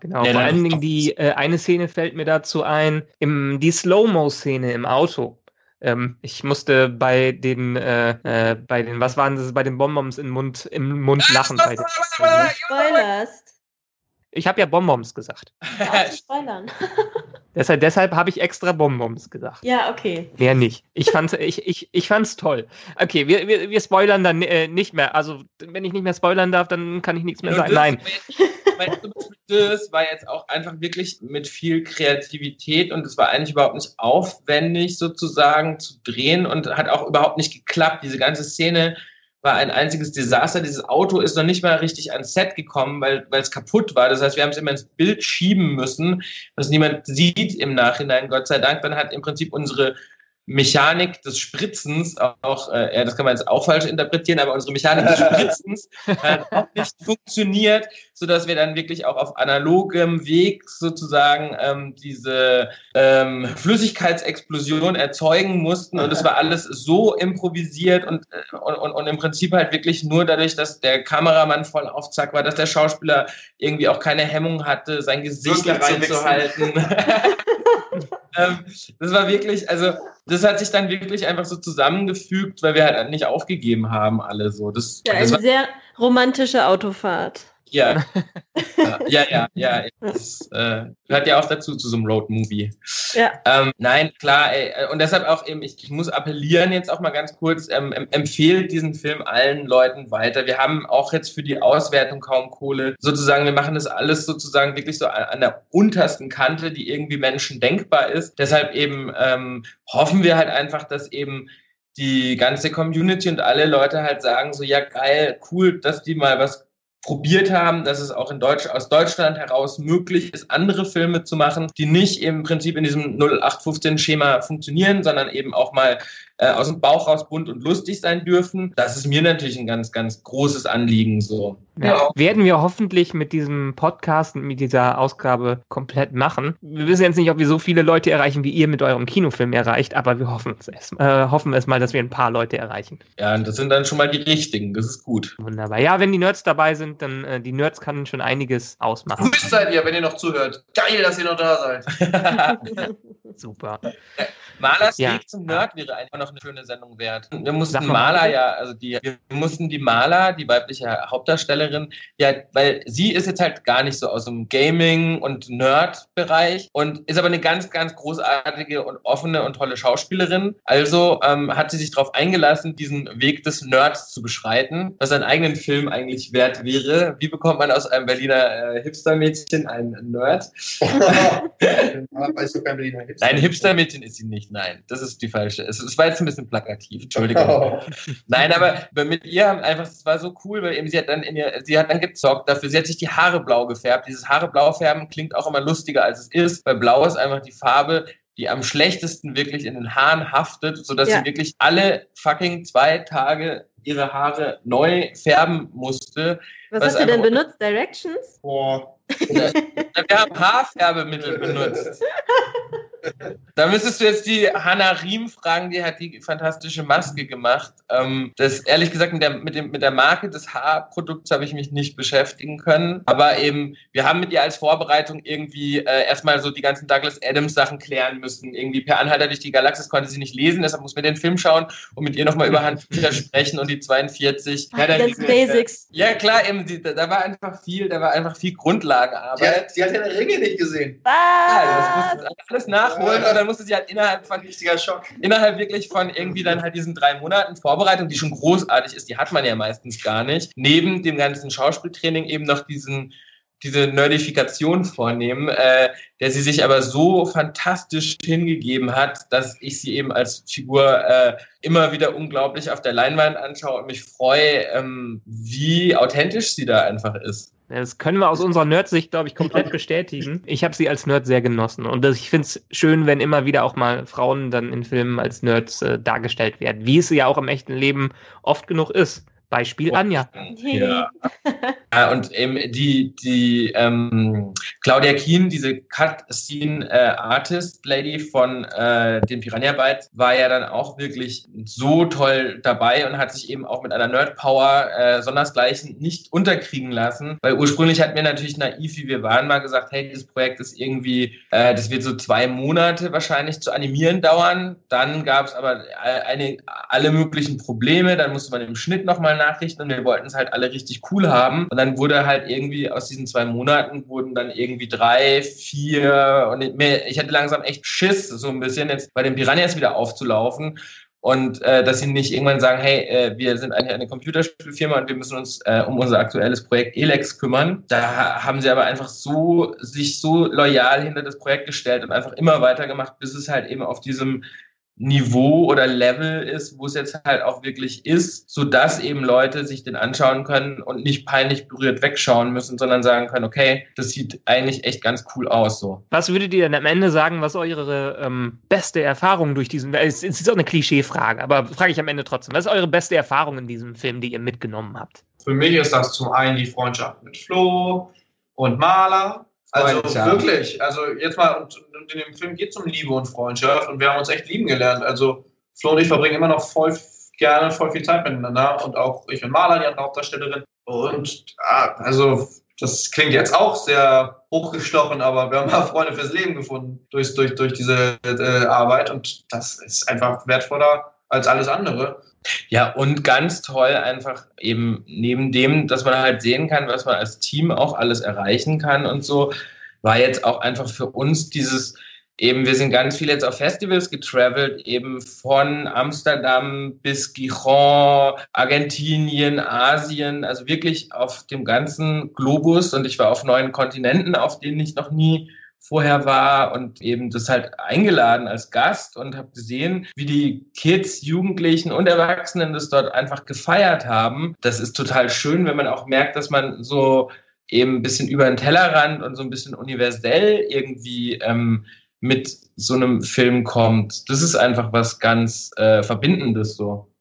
Genau, ja, vor allen Dingen die äh, eine Szene fällt mir dazu ein, im, die Slow-Mo-Szene im Auto Ähm, ich musste bei den, äh, äh, bei den, was waren das, bei den Bonbons im Mund, im Mund lachen. Bei den, Spoilerst. Ich habe ja Bonbons gesagt. Spoilern. deshalb deshalb habe ich extra Bonbons gesagt. Ja, okay. Mehr nicht. Ich fand's, ich, ich, ich fand's toll. Okay, wir, wir, wir spoilern dann äh, nicht mehr. Also, wenn ich nicht mehr spoilern darf, dann kann ich nichts mehr sagen. Nein. Das war jetzt auch einfach wirklich mit viel Kreativität und es war eigentlich überhaupt nicht aufwendig sozusagen zu drehen und hat auch überhaupt nicht geklappt. Diese ganze Szene war ein einziges Desaster. Dieses Auto ist noch nicht mal richtig ans Set gekommen, weil weil es kaputt war. Das heißt, wir haben es immer ins Bild schieben müssen, was niemand sieht im Nachhinein, Gott sei Dank. Dann hat im Prinzip unsere Mechanik des Spritzens auch, äh, ja, das kann man jetzt auch falsch interpretieren, aber unsere Mechanik des Spritzens hat auch nicht funktioniert, so dass wir dann wirklich auch auf analogem Weg sozusagen ähm, diese ähm, Flüssigkeitsexplosion erzeugen mussten und es war alles so improvisiert und, äh, und, und, und im Prinzip halt wirklich nur dadurch, dass der Kameramann voll auf Zack war, dass der Schauspieler irgendwie auch keine Hemmung hatte, sein Gesicht da reinzuhalten. ähm, das war wirklich, also das hat sich dann wirklich einfach so zusammengefügt, weil wir halt nicht aufgegeben haben, alle so. Das, ja, das eine sehr romantische Autofahrt. Ja. ja, ja, ja. Das äh, gehört ja auch dazu, zu so einem Road-Movie. Ja. Ähm, nein, klar, ey, und deshalb auch eben, ich, ich muss appellieren jetzt auch mal ganz kurz, ähm, empfehlt diesen Film allen Leuten weiter. Wir haben auch jetzt für die Auswertung kaum Kohle. Sozusagen, wir machen das alles sozusagen wirklich so an, an der untersten Kante, die irgendwie Menschen denkbar ist. Deshalb eben ähm, hoffen wir halt einfach, dass eben die ganze Community und alle Leute halt sagen so, ja geil, cool, dass die mal was probiert haben, dass es auch in Deutsch, aus Deutschland heraus möglich ist, andere Filme zu machen, die nicht im Prinzip in diesem 0815-Schema funktionieren, sondern eben auch mal äh, aus dem Bauch raus bunt und lustig sein dürfen. Das ist mir natürlich ein ganz, ganz großes Anliegen so. Ja, werden wir hoffentlich mit diesem Podcast und mit dieser Ausgabe komplett machen. Wir wissen jetzt nicht, ob wir so viele Leute erreichen, wie ihr mit eurem Kinofilm erreicht, aber wir hoffen es, äh, hoffen es mal, dass wir ein paar Leute erreichen. Ja, und das sind dann schon mal die richtigen. Das ist gut. Wunderbar. Ja, wenn die Nerds dabei sind, dann äh, die Nerds kann schon einiges ausmachen. Grüß seid ihr, wenn ihr noch zuhört. Geil, dass ihr noch da seid. Super. Malers ja. Weg zum Nerd wäre einfach noch eine schöne Sendung wert. Wir mussten Maler ja, also die, wir mussten die Maler, die weibliche Hauptdarstellerin, ja, weil sie ist jetzt halt gar nicht so aus dem Gaming- und Nerd-Bereich und ist aber eine ganz, ganz großartige und offene und tolle Schauspielerin. Also ähm, hat sie sich darauf eingelassen, diesen Weg des Nerds zu beschreiten, was einen eigenen Film eigentlich wert wäre. Wie bekommt man aus einem Berliner äh, Hipster-Mädchen einen Nerd? Nein, Hipster-Mädchen ist sie nicht. Nein, das ist die falsche. Es, es war jetzt ein bisschen plakativ, Entschuldigung. Nein, aber mit ihr haben einfach, es war so cool, weil eben sie hat dann in ihr, sie hat dann gezockt dafür, sie hat sich die Haare blau gefärbt. Dieses Haare blau färben klingt auch immer lustiger, als es ist, weil blau ist einfach die Farbe, die am schlechtesten wirklich in den Haaren haftet, sodass ja. sie wirklich alle fucking zwei Tage ihre Haare neu färben musste. Was hast du denn benutzt? Directions? Boah. wir haben Haarfärbemittel benutzt. Da müsstest du jetzt die Hannah Riem fragen, die hat die fantastische Maske gemacht. Ähm, das ehrlich gesagt mit der, mit, dem, mit der Marke des Haarprodukts habe ich mich nicht beschäftigen können. Aber eben, wir haben mit ihr als Vorbereitung irgendwie äh, erstmal so die ganzen Douglas Adams Sachen klären müssen. Irgendwie per Anhalter durch die Galaxis konnte sie nicht lesen, deshalb muss wir den Film schauen und mit ihr nochmal über Handbücher sprechen und die 42. Ach, ja, das Basics. Ja, klar, eben, die, da war einfach viel, da war einfach viel Grundlagenarbeit. Sie hat, sie hat ja Ringe nicht gesehen. Was? Ja, das musste alles nachholen und dann musste sie halt innerhalb von richtiger Schock, innerhalb wirklich von irgendwie dann halt diesen drei Monaten Vorbereitung, die schon großartig ist, die hat man ja meistens gar nicht, neben dem ganzen Schauspieltraining eben noch diesen diese Nerdifikation vornehmen, äh, der sie sich aber so fantastisch hingegeben hat, dass ich sie eben als Figur äh, immer wieder unglaublich auf der Leinwand anschaue und mich freue, ähm, wie authentisch sie da einfach ist. Das können wir aus unserer Nerd-Sicht, glaube ich, komplett bestätigen. Ich habe sie als Nerd sehr genossen. Und ich finde es schön, wenn immer wieder auch mal Frauen dann in Filmen als Nerds äh, dargestellt werden, wie es ja auch im echten Leben oft genug ist. Beispiel Anja. Ja. und eben die, die ähm, Claudia Keen, diese Cut-Scene-Artist-Lady äh, von äh, den Piranha Bytes, war ja dann auch wirklich so toll dabei und hat sich eben auch mit einer Nerd-Power äh, sondersgleichen nicht unterkriegen lassen. Weil ursprünglich hatten wir natürlich naiv, wie wir waren, mal gesagt, hey, dieses Projekt ist irgendwie, äh, das wird so zwei Monate wahrscheinlich zu animieren dauern. Dann gab es aber eine, alle möglichen Probleme. Dann musste man im Schnitt nochmal nachrichten und wir wollten es halt alle richtig cool haben. Und dann wurde halt irgendwie aus diesen zwei Monaten wurden dann irgendwie drei, vier und ich hatte langsam echt Schiss, so ein bisschen jetzt bei den Piranhas wieder aufzulaufen. Und äh, dass sie nicht irgendwann sagen, hey, äh, wir sind eigentlich eine Computerspielfirma und wir müssen uns äh, um unser aktuelles Projekt Elex kümmern. Da haben sie aber einfach so sich so loyal hinter das Projekt gestellt und einfach immer weitergemacht, bis es halt eben auf diesem Niveau oder Level ist, wo es jetzt halt auch wirklich ist, so dass eben Leute sich den anschauen können und nicht peinlich berührt wegschauen müssen, sondern sagen können, okay, das sieht eigentlich echt ganz cool aus. So. Was würdet ihr denn am Ende sagen, was eure ähm, beste Erfahrung durch diesen, es ist auch eine Klischeefrage, aber frage ich am Ende trotzdem, was ist eure beste Erfahrung in diesem Film, die ihr mitgenommen habt? Für mich ist das zum einen die Freundschaft mit Flo und Maler, also wirklich, also jetzt mal, und, in dem Film geht es um Liebe und Freundschaft und wir haben uns echt lieben gelernt. Also Flo und ich verbringen immer noch voll gerne voll viel Zeit miteinander und auch ich und Maler, die andere Hauptdarstellerin. Und ah, also das klingt jetzt auch sehr hochgestochen, aber wir haben mal Freunde fürs Leben gefunden durch, durch, durch diese äh, Arbeit und das ist einfach wertvoller als alles andere. Ja, und ganz toll einfach eben neben dem, dass man halt sehen kann, was man als Team auch alles erreichen kann und so, war jetzt auch einfach für uns dieses, eben, wir sind ganz viel jetzt auf Festivals getravelt, eben von Amsterdam bis Gijon, Argentinien, Asien, also wirklich auf dem ganzen Globus und ich war auf neuen Kontinenten, auf denen ich noch nie vorher war und eben das halt eingeladen als Gast und habe gesehen, wie die Kids, Jugendlichen und Erwachsenen das dort einfach gefeiert haben. Das ist total schön, wenn man auch merkt, dass man so eben ein bisschen über den Tellerrand und so ein bisschen universell irgendwie ähm, mit so einem Film kommt. Das ist einfach was ganz äh, Verbindendes so.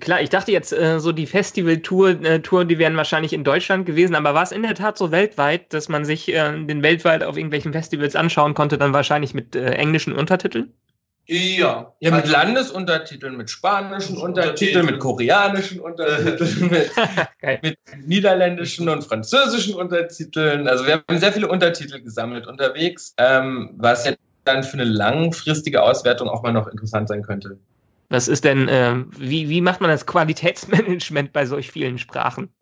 Klar, ich dachte jetzt, äh, so die Festival-Tour, äh, Tour, die wären wahrscheinlich in Deutschland gewesen, aber war es in der Tat so weltweit, dass man sich äh, den weltweit auf irgendwelchen Festivals anschauen konnte, dann wahrscheinlich mit äh, englischen Untertiteln? Ja. Ja, mit also, Landesuntertiteln, mit spanischen Untertiteln, mit koreanischen Untertiteln, mit, mit, niederländischen und französischen Untertiteln. Also wir haben sehr viele Untertitel gesammelt unterwegs, ähm, was jetzt dann für eine langfristige Auswertung auch mal noch interessant sein könnte. Was ist denn, äh, wie, wie macht man das Qualitätsmanagement bei solch vielen Sprachen?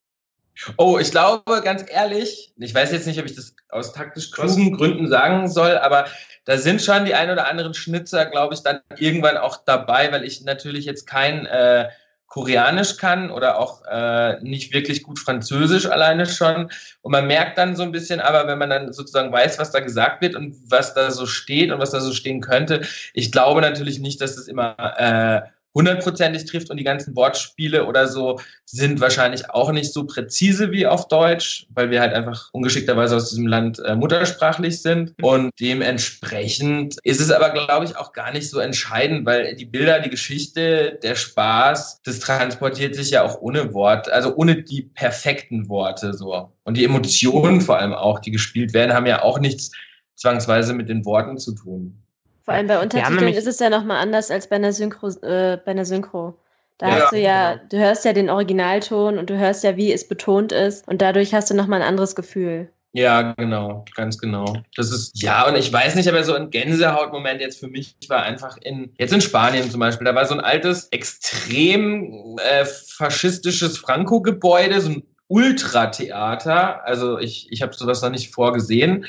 Oh, ich glaube, ganz ehrlich, ich weiß jetzt nicht, ob ich das aus taktisch klugen Gründen sagen soll, aber da sind schon die ein oder anderen Schnitzer, glaube ich, dann irgendwann auch dabei, weil ich natürlich jetzt kein äh, Koreanisch kann oder auch äh, nicht wirklich gut Französisch alleine schon. Und man merkt dann so ein bisschen, aber wenn man dann sozusagen weiß, was da gesagt wird und was da so steht und was da so stehen könnte, ich glaube natürlich nicht, dass das immer äh, hundertprozentig trifft und die ganzen Wortspiele oder so sind wahrscheinlich auch nicht so präzise wie auf Deutsch, weil wir halt einfach ungeschickterweise aus diesem Land äh, muttersprachlich sind mhm. und dementsprechend ist es aber, glaube ich, auch gar nicht so entscheidend, weil die Bilder, die Geschichte, der Spaß, das transportiert sich ja auch ohne Wort, also ohne die perfekten Worte so und die Emotionen vor allem auch, die gespielt werden, haben ja auch nichts zwangsweise mit den Worten zu tun. Vor allem bei Untertiteln ist es ja nochmal anders als bei einer Synchro. Äh, bei einer Synchro. Da ja, hast du ja, genau. du hörst ja den Originalton und du hörst ja, wie es betont ist und dadurch hast du nochmal ein anderes Gefühl. Ja, genau, ganz genau. Das ist, ja, und ich weiß nicht, aber so ein Gänsehautmoment jetzt für mich war einfach in, jetzt in Spanien zum Beispiel, da war so ein altes, extrem äh, faschistisches Franco-Gebäude, so ein Ultratheater. Also ich, ich habe sowas noch nicht vorgesehen.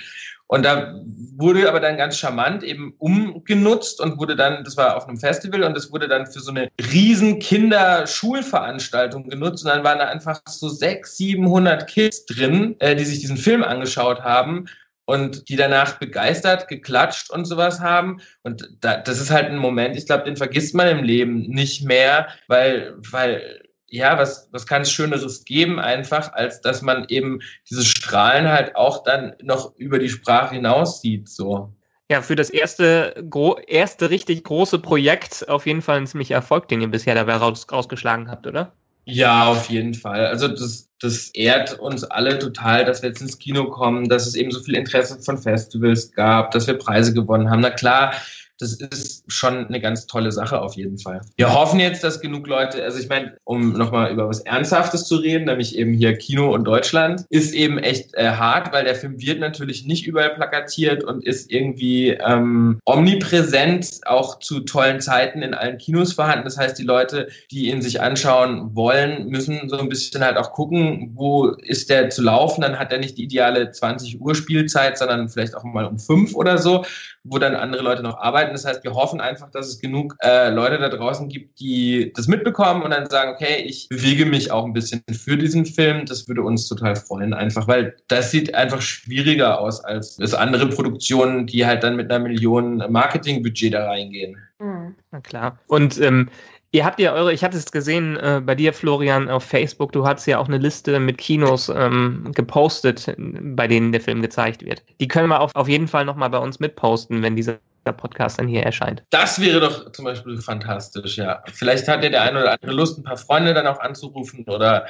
Und da wurde aber dann ganz charmant eben umgenutzt und wurde dann, das war auf einem Festival und das wurde dann für so eine riesen Kinderschulveranstaltung genutzt und dann waren da einfach so sechs, 700 Kids drin, äh, die sich diesen Film angeschaut haben und die danach begeistert, geklatscht und sowas haben. Und da, das ist halt ein Moment, ich glaube, den vergisst man im Leben nicht mehr, weil, weil ja, was, was kann es Schöneres geben, einfach, als dass man eben dieses Strahlen halt auch dann noch über die Sprache hinaus sieht, so. Ja, für das erste, erste richtig große Projekt auf jeden Fall ein ziemlicher Erfolg, den ihr bisher dabei raus, rausgeschlagen habt, oder? Ja, auf jeden Fall. Also das, das ehrt uns alle total, dass wir jetzt ins Kino kommen, dass es eben so viel Interesse von Festivals gab, dass wir Preise gewonnen haben. Na klar, das ist schon eine ganz tolle Sache auf jeden Fall. Wir hoffen jetzt, dass genug Leute, also ich meine, um nochmal über was Ernsthaftes zu reden, nämlich eben hier Kino und Deutschland, ist eben echt äh, hart, weil der Film wird natürlich nicht überall plakatiert und ist irgendwie ähm, omnipräsent, auch zu tollen Zeiten in allen Kinos vorhanden. Das heißt, die Leute, die ihn sich anschauen wollen, müssen so ein bisschen halt auch gucken, wo ist der zu laufen. Dann hat er nicht die ideale 20 Uhr Spielzeit, sondern vielleicht auch mal um fünf oder so, wo dann andere Leute noch arbeiten. Das heißt, wir hoffen einfach, dass es genug äh, Leute da draußen gibt, die das mitbekommen und dann sagen, okay, ich bewege mich auch ein bisschen für diesen Film. Das würde uns total freuen, einfach, weil das sieht einfach schwieriger aus als, als andere Produktionen, die halt dann mit einer Million Marketingbudget da reingehen. Mhm. Na klar. Und ähm, Ihr habt ja eure, ich hatte es gesehen äh, bei dir, Florian, auf Facebook, du hast ja auch eine Liste mit Kinos ähm, gepostet, bei denen der Film gezeigt wird. Die können wir auf, auf jeden Fall nochmal bei uns mitposten, wenn dieser Podcast dann hier erscheint. Das wäre doch zum Beispiel fantastisch, ja. Vielleicht hat ja der eine oder andere Lust, ein paar Freunde dann auch anzurufen oder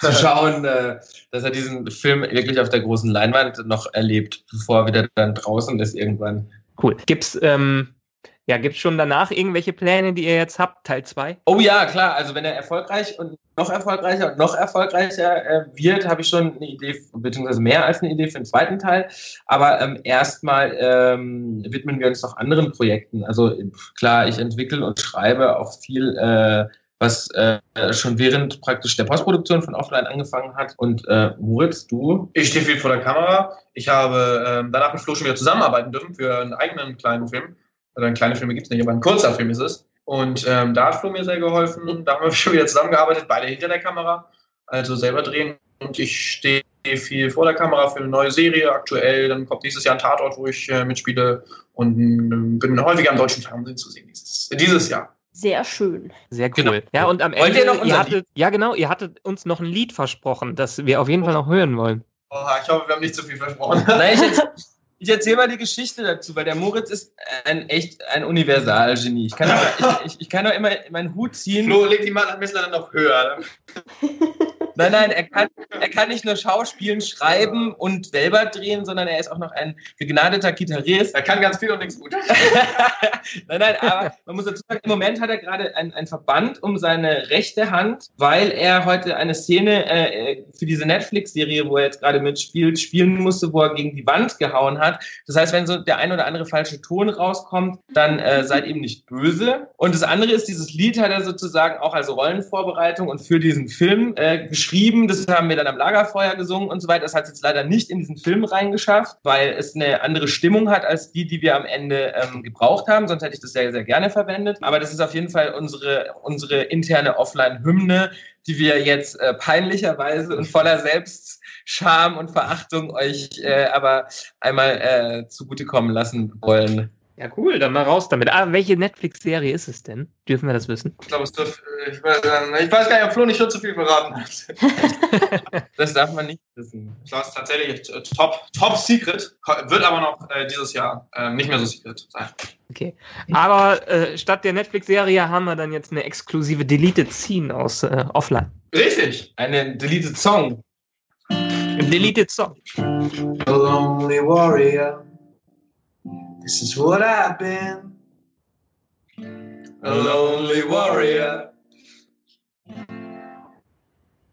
zu schauen, äh, dass er diesen Film wirklich auf der großen Leinwand noch erlebt, bevor er wieder dann draußen ist irgendwann. Cool. Gibt's ähm, ja, gibt es schon danach irgendwelche Pläne, die ihr jetzt habt, Teil 2? Oh ja, klar. Also wenn er erfolgreich und noch erfolgreicher und noch erfolgreicher äh, wird, habe ich schon eine Idee, beziehungsweise mehr als eine Idee für den zweiten Teil. Aber ähm, erstmal ähm, widmen wir uns noch anderen Projekten. Also klar, ich entwickle und schreibe auch viel, äh, was äh, schon während praktisch der Postproduktion von Offline angefangen hat. Und äh, Moritz, du? Ich stehe viel vor der Kamera. Ich habe ähm, danach mit Flo schon wieder zusammenarbeiten dürfen für einen eigenen kleinen Film oder ein kleiner Film gibt es nicht, aber ein kurzer Film ist es. Und ähm, da hat Flo mir sehr geholfen. Da haben wir schon wieder zusammengearbeitet, beide hinter der Kamera, also selber drehen. Und ich stehe viel vor der Kamera für eine neue Serie aktuell. Dann kommt dieses Jahr ein Tatort, wo ich äh, mitspiele und äh, bin häufiger am deutschen Fernsehen zu sehen dieses, dieses Jahr. Sehr schön. Sehr cool. Genau. Ja, und am Ende, ihr noch ihr hattet, ja genau, ihr hattet uns noch ein Lied versprochen, das wir auf jeden Fall noch hören wollen. Oh, ich hoffe, wir haben nicht zu viel versprochen. Nein, ich, ich erzähle mal die Geschichte dazu, weil der Moritz ist ein echt ein Universalgenie. Ich kann doch, ich, ich, ich kann immer meinen Hut ziehen. Flo, leg die Messer dann noch höher. Nein, nein, er kann, er kann nicht nur Schauspielen, schreiben und selber drehen, sondern er ist auch noch ein begnadeter Gitarrist. Er kann ganz viel und nichts gut. nein, nein, aber man muss dazu sagen, im Moment hat er gerade ein, ein Verband um seine rechte Hand, weil er heute eine Szene äh, für diese Netflix-Serie, wo er jetzt gerade mitspielt, spielen musste, wo er gegen die Wand gehauen hat. Das heißt, wenn so der ein oder andere falsche Ton rauskommt, dann äh, seid ihm nicht böse. Und das andere ist, dieses Lied hat er sozusagen auch als Rollenvorbereitung und für diesen Film äh, geschrieben. Das haben wir dann am Lagerfeuer gesungen und so weiter. Das hat es jetzt leider nicht in diesen Film reingeschafft, weil es eine andere Stimmung hat als die, die wir am Ende ähm, gebraucht haben. Sonst hätte ich das sehr, sehr gerne verwendet. Aber das ist auf jeden Fall unsere, unsere interne Offline-Hymne, die wir jetzt äh, peinlicherweise und voller Selbstscham und Verachtung euch äh, aber einmal äh, zugutekommen lassen wollen. Ja, cool, dann mal raus damit. Ah, welche Netflix-Serie ist es denn? Dürfen wir das wissen? Ich glaube, es dürfte. Äh, ich, weiß, ich weiß gar nicht, ob Flo nicht schon zu viel verraten hat. das darf man nicht wissen. Ich glaube, es ist tatsächlich top, top secret, wird aber noch äh, dieses Jahr äh, nicht mehr so secret sein. Okay. Aber äh, statt der Netflix-Serie haben wir dann jetzt eine exklusive Deleted Scene aus äh, Offline. Richtig. Eine Deleted Song. Deleted Song. A lonely warrior. This is what I've been. A lonely warrior.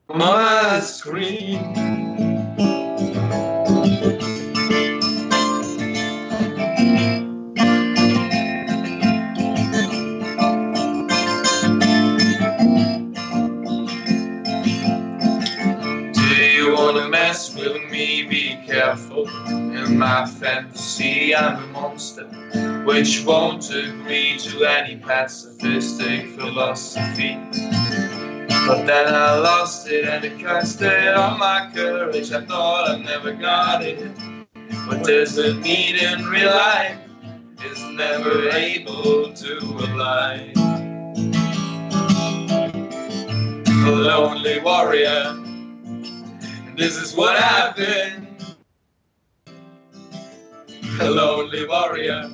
My screen. In my fantasy, I'm a monster which won't agree to any pacifistic philosophy. But then I lost it and it cast it on my courage. I thought I never got it. What does it mean in real life is never able to align. A lonely warrior, this is what I've been. A lonely warrior.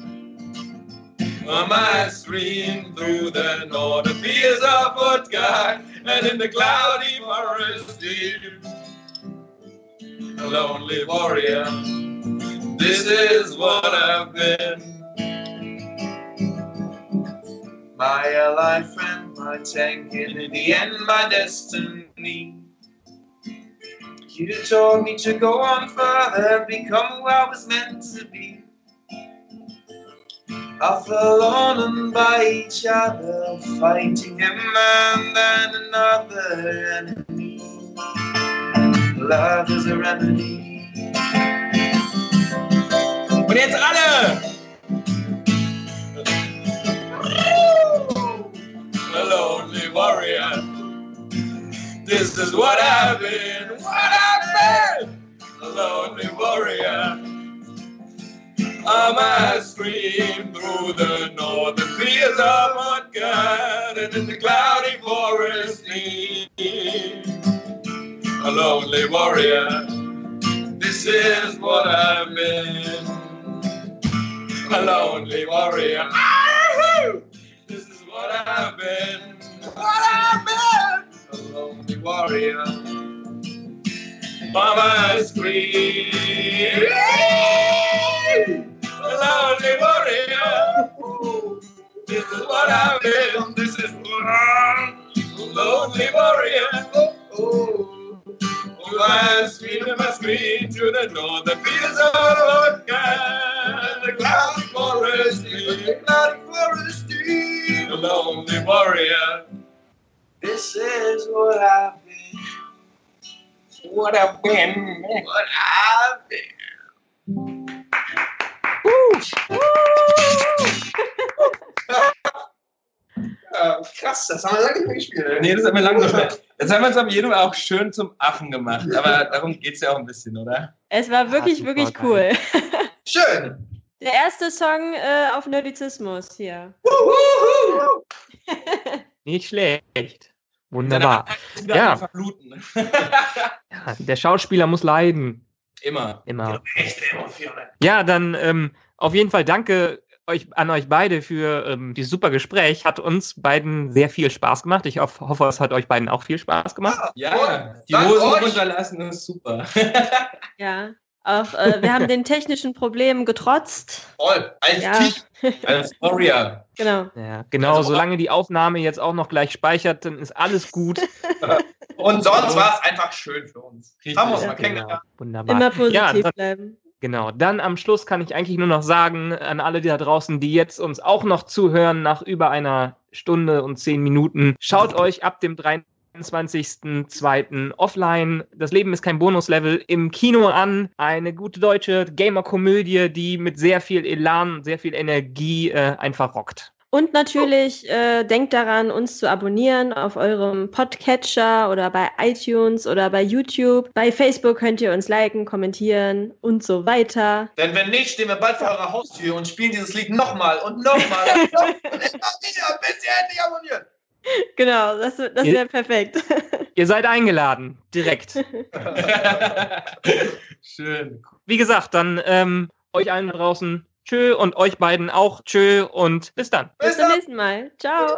On my stream through the north northern fields of Utgard, and in the cloudy forest deep. A lonely warrior, this is what I've been. My ally friend, my tank, and in the end, my destiny. You told me to go on further, become who I was meant to be. I fell on and by each other, fighting him and then another enemy. Love is a remedy. Und jetzt alle! A lonely warrior. This is what I've been, what I've been. A lonely warrior. I must scream through the northern fields of Mudgard and in the cloudy forest near. A lonely warrior. This is what I've been. A lonely warrior. This is what I've been. What I've been. A lonely warrior. Mama scream. A lonely warrior. This is what I've been. This is what I'm. Lonely warrior. Oh. Oh, I scream and I scream to the north, the fields of Oka, the cloudy forest, the cloudy forest, the lonely warrior. This is what I've been. What I've been. What I've been. Ja, krass, das haben wir lange nicht mehr gespielt. Nee, das haben wir lange nicht mehr. Jetzt haben wir es auf jeden Fall auch schön zum Affen gemacht. Aber darum geht es ja auch ein bisschen, oder? Es war wirklich, super wirklich geil. cool. Schön. Der erste Song äh, auf Nerdizismus hier. Nicht schlecht. Wunderbar. Ja. Ja, der Schauspieler muss leiden. Immer. Immer. Echte Emotionen. Ja, dann ähm, auf jeden Fall danke euch, an euch beide für ähm, dieses super Gespräch. Hat uns beiden sehr viel Spaß gemacht. Ich hoff, hoffe, es hat euch beiden auch viel Spaß gemacht. Ja, die Dank Hosen euch. runterlassen ist super. Ja. Auch äh, wir haben den technischen Problemen getrotzt. Voll. Als Ja. Team. Als Warrior. Genau. Ja, genau, Also- solange die Aufnahme jetzt auch noch gleich speichert, dann ist alles gut. Und sonst war es einfach schön für uns. Richtig. Haben wir uns Ja, mal Genau, kennengelernt. wunderbar. Immer positiv Ja, dann, bleiben. genau. Dann am Schluss kann ich eigentlich nur noch sagen an alle die da draußen, die jetzt uns auch noch zuhören nach über einer Stunde und zehn Minuten, schaut euch ab dem 23.02. offline. Das Leben ist kein Bonuslevel im Kino an. Eine gute deutsche Gamer-Komödie, die mit sehr viel Elan, sehr viel Energie äh, einfach rockt. Und natürlich äh, denkt daran, uns zu abonnieren auf eurem Podcatcher oder bei iTunes oder bei YouTube. Bei Facebook könnt ihr uns liken, kommentieren und so weiter. Denn wenn nicht, stehen wir bald vor eurer Haustür und spielen dieses Lied nochmal und nochmal und nochmal und immer wieder, bis ihr endlich abonniert. Genau, das, das wäre perfekt. Ihr seid eingeladen, direkt. Schön. Wie gesagt, dann ähm, euch allen draußen tschö und euch beiden auch tschö und bis dann. Bis zum nächsten Mal. Ciao.